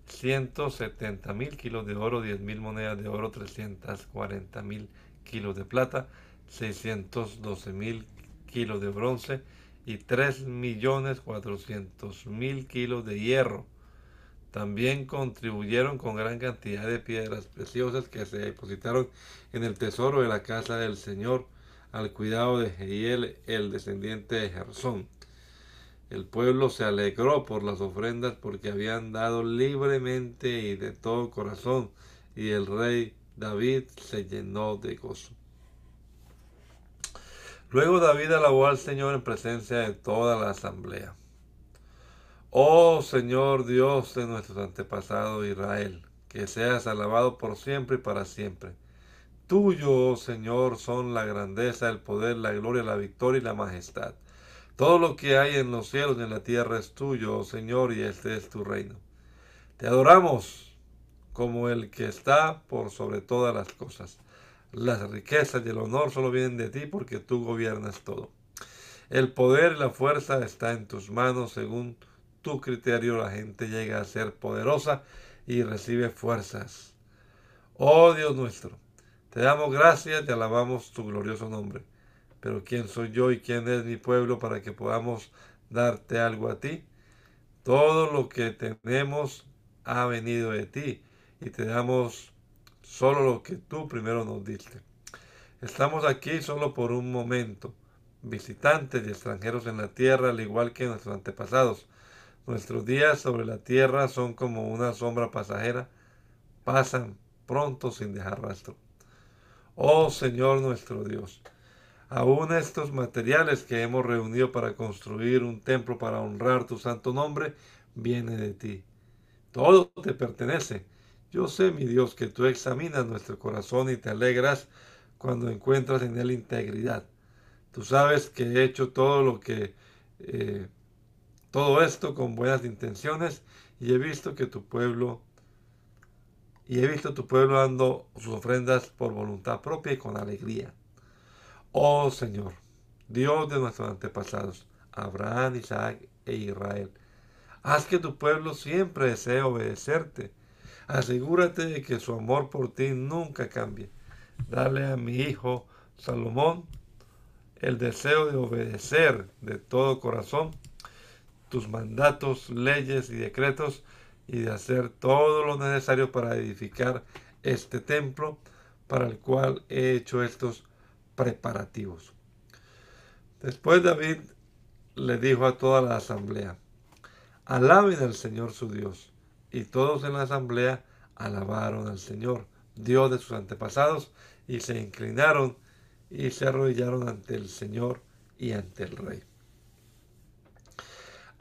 170 mil kilos de oro, 10 mil monedas de oro, 340 mil kilos de plata, 612 mil kilos de bronce, y 3.400.000 kilos de hierro. También contribuyeron con gran cantidad de piedras preciosas que se depositaron en el tesoro de la casa del Señor al cuidado de Jehiel, el descendiente de Gersón. El pueblo se alegró por las ofrendas porque habían dado libremente y de todo corazón y el rey David se llenó de gozo. Luego David alabó al Señor en presencia de toda la asamblea. Oh Señor Dios de nuestros antepasados Israel, que seas alabado por siempre y para siempre. Tuyo, Señor, son la grandeza, el poder, la gloria, la victoria y la majestad. Todo lo que hay en los cielos y en la tierra es tuyo, oh Señor, y este es tu reino. Te adoramos como el que está por sobre todas las cosas. Las riquezas y el honor solo vienen de ti porque tú gobiernas todo. El poder y la fuerza está en tus manos. Según tu criterio la gente llega a ser poderosa y recibe fuerzas. Oh Dios nuestro, te damos gracias y alabamos tu glorioso nombre. Pero ¿quién soy yo y quién es mi pueblo para que podamos darte algo a ti? Todo lo que tenemos ha venido de ti y te damos solo lo que tú primero nos diste. Estamos aquí solo por un momento, visitantes y extranjeros en la tierra, al igual que nuestros antepasados. Nuestros días sobre la tierra son como una sombra pasajera, pasan pronto sin dejar rastro. Oh Señor nuestro Dios, aún estos materiales que hemos reunido para construir un templo para honrar tu santo nombre, viene de ti. Todo te pertenece yo sé, mi Dios, que tú examinas nuestro corazón y te alegras cuando encuentras en él integridad. Tú sabes que he hecho todo lo que, eh, todo esto con buenas intenciones y he visto que tu pueblo, y he visto tu pueblo dando sus ofrendas por voluntad propia y con alegría. Oh Señor, Dios de nuestros antepasados, Abraham, Isaac e Israel, haz que tu pueblo siempre desee obedecerte Asegúrate de que su amor por ti nunca cambie. Dale a mi hijo Salomón el deseo de obedecer de todo corazón tus mandatos, leyes y decretos y de hacer todo lo necesario para edificar este templo para el cual he hecho estos preparativos. Después David le dijo a toda la asamblea, alaben al Señor su Dios y todos en la asamblea alabaron al Señor, Dios de sus antepasados, y se inclinaron y se arrodillaron ante el Señor y ante el rey.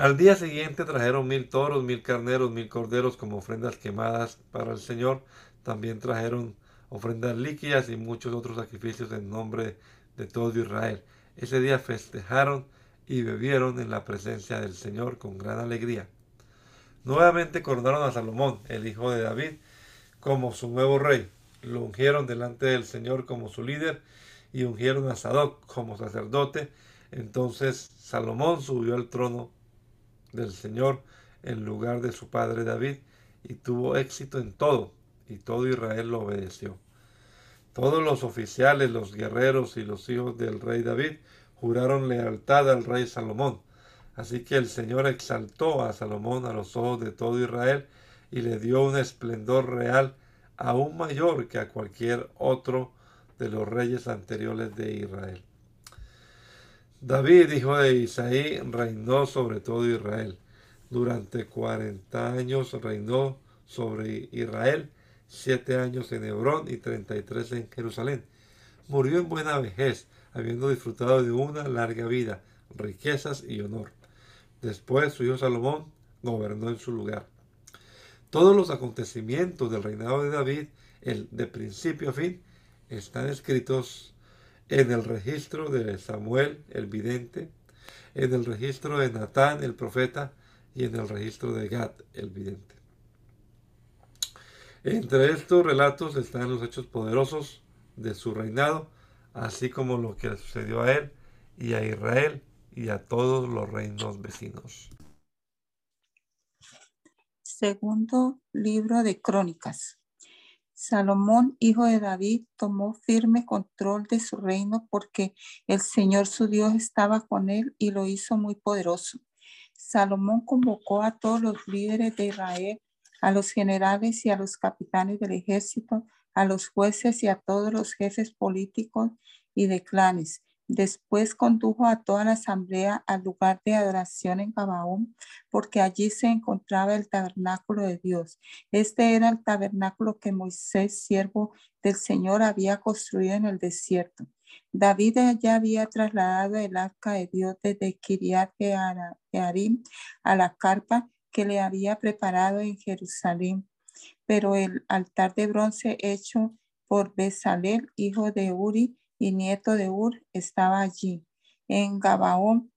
Al día siguiente trajeron mil toros, mil carneros, mil corderos como ofrendas quemadas para el Señor. También trajeron ofrendas líquidas y muchos otros sacrificios en nombre de todo Israel. Ese día festejaron y bebieron en la presencia del Señor con gran alegría. Nuevamente coronaron a Salomón, el hijo de David, como su nuevo rey. Lo ungieron delante del Señor como su líder y ungieron a Sadoc como sacerdote. Entonces Salomón subió al trono del Señor en lugar de su padre David y tuvo éxito en todo, y todo Israel lo obedeció. Todos los oficiales, los guerreros y los hijos del rey David juraron lealtad al rey Salomón Así que el Señor exaltó a Salomón a los ojos de todo Israel y le dio un esplendor real aún mayor que a cualquier otro de los reyes anteriores de Israel. David, hijo de Isaí, reinó sobre todo Israel. Durante cuarenta años reinó sobre Israel, siete años en Hebrón y treinta y tres en Jerusalén. Murió en buena vejez, habiendo disfrutado de una larga vida, riquezas y honor. Después su hijo Salomón gobernó en su lugar. Todos los acontecimientos del reinado de David, el de principio a fin, están escritos en el registro de Samuel el vidente, en el registro de Natán el profeta y en el registro de Gad el vidente. Entre estos relatos están los hechos poderosos de su reinado, así como lo que le sucedió a él y a Israel y a todos los reinos vecinos. Segundo libro de Crónicas. Salomón, hijo de David, tomó firme control de su reino porque el Señor su Dios estaba con él y lo hizo muy poderoso. Salomón convocó a todos los líderes de Israel, a los generales y a los capitanes del ejército, a los jueces y a todos los jefes políticos y de clanes Después condujo a toda la asamblea al lugar de adoración en Gabaón, porque allí se encontraba el tabernáculo de Dios. Este era el tabernáculo que Moisés, siervo del Señor, había construido en el desierto. David ya había trasladado el arca de Dios desde Kiriat Jearim a la carpa que le había preparado en Jerusalén. Pero el altar de bronce hecho por Besalel, hijo de Uri, y nieto de Ur estaba allí, en Gabaón,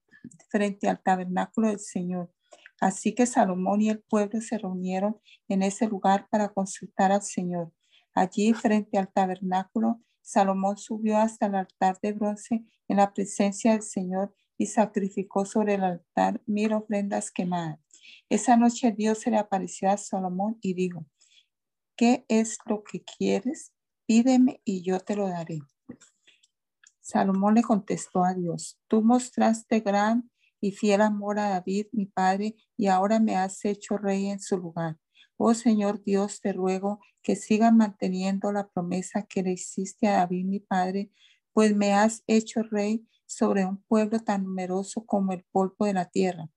frente al tabernáculo del Señor. Así que Salomón y el pueblo se reunieron en ese lugar para consultar al Señor. Allí, frente al tabernáculo, Salomón subió hasta el altar de bronce en la presencia del Señor y sacrificó sobre el altar mil ofrendas quemadas. Esa noche Dios se le apareció a Salomón y dijo, ¿qué es lo que quieres? Pídeme y yo te lo daré. Salomón le contestó a Dios, tú mostraste gran y fiel amor a David, mi padre, y ahora me has hecho rey en su lugar. Oh Señor Dios, te ruego que sigas manteniendo la promesa que le hiciste a David, mi padre, pues me has hecho rey sobre un pueblo tan numeroso como el polvo de la tierra.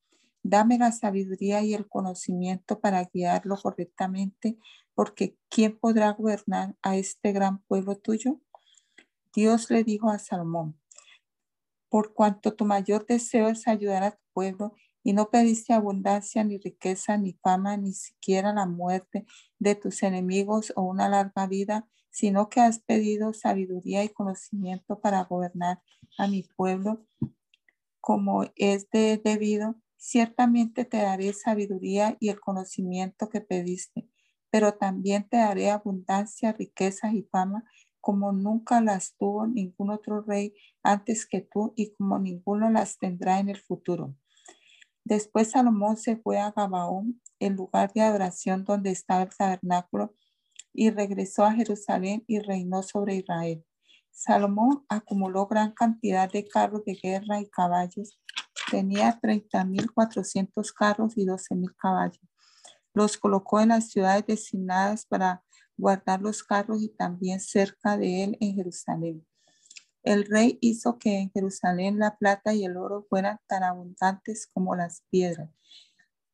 Dame la sabiduría y el conocimiento para guiarlo correctamente, porque ¿quién podrá gobernar a este gran pueblo tuyo? Dios le dijo a Salomón, por cuanto tu mayor deseo es ayudar a tu pueblo y no pediste abundancia, ni riqueza, ni fama, ni siquiera la muerte de tus enemigos o una larga vida, sino que has pedido sabiduría y conocimiento para gobernar a mi pueblo como es de debido, ciertamente te daré sabiduría y el conocimiento que pediste, pero también te daré abundancia, riqueza y fama como nunca las tuvo ningún otro rey antes que tú y como ninguno las tendrá en el futuro. Después Salomón se fue a Gabaón, el lugar de adoración donde estaba el tabernáculo, y regresó a Jerusalén y reinó sobre Israel. Salomón acumuló gran cantidad de carros de guerra y caballos. Tenía 30.400 carros y 12.000 caballos. Los colocó en las ciudades designadas para guardar los carros y también cerca de él en Jerusalén. El rey hizo que en Jerusalén la plata y el oro fueran tan abundantes como las piedras.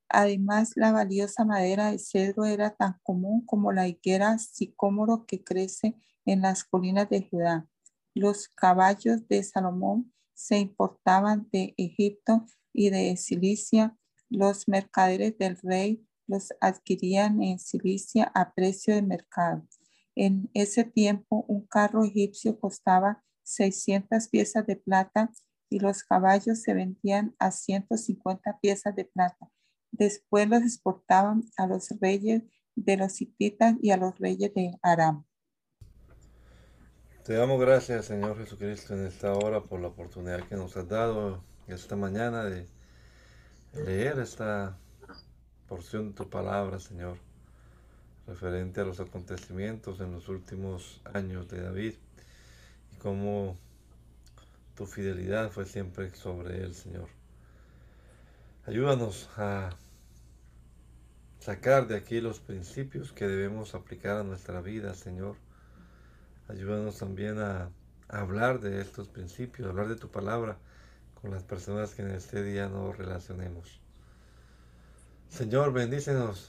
Además, la valiosa madera de cedro era tan común como la higuera sicómoro que crece en las colinas de Judá. Los caballos de Salomón se importaban de Egipto y de Cilicia. Los mercaderes del rey los adquirían en Cilicia a precio de mercado. En ese tiempo, un carro egipcio costaba 600 piezas de plata y los caballos se vendían a 150 piezas de plata. Después los exportaban a los reyes de los hititas y a los reyes de Aram. Te damos gracias, Señor Jesucristo, en esta hora por la oportunidad que nos has dado esta mañana de leer esta porción de tu palabra, Señor, referente a los acontecimientos en los últimos años de David y cómo tu fidelidad fue siempre sobre él, Señor. Ayúdanos a sacar de aquí los principios que debemos aplicar a nuestra vida, Señor. Ayúdanos también a, hablar de estos principios, hablar de tu palabra con las personas que en este día nos relacionemos. Señor, bendícenos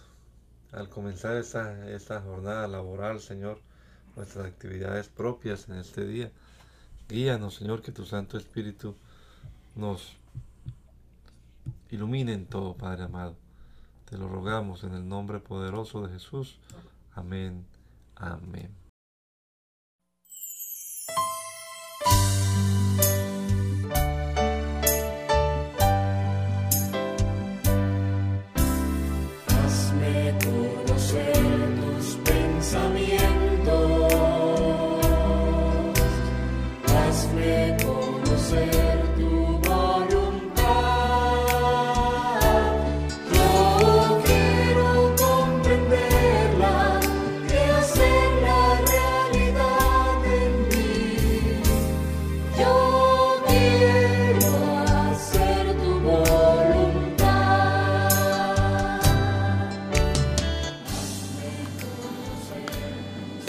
al comenzar esta, esta jornada laboral, Señor, nuestras actividades propias en este día. Guíanos, Señor, que tu Santo Espíritu nos ilumine en todo, Padre amado. Te lo rogamos en el nombre poderoso de Jesús. Amén. Amén.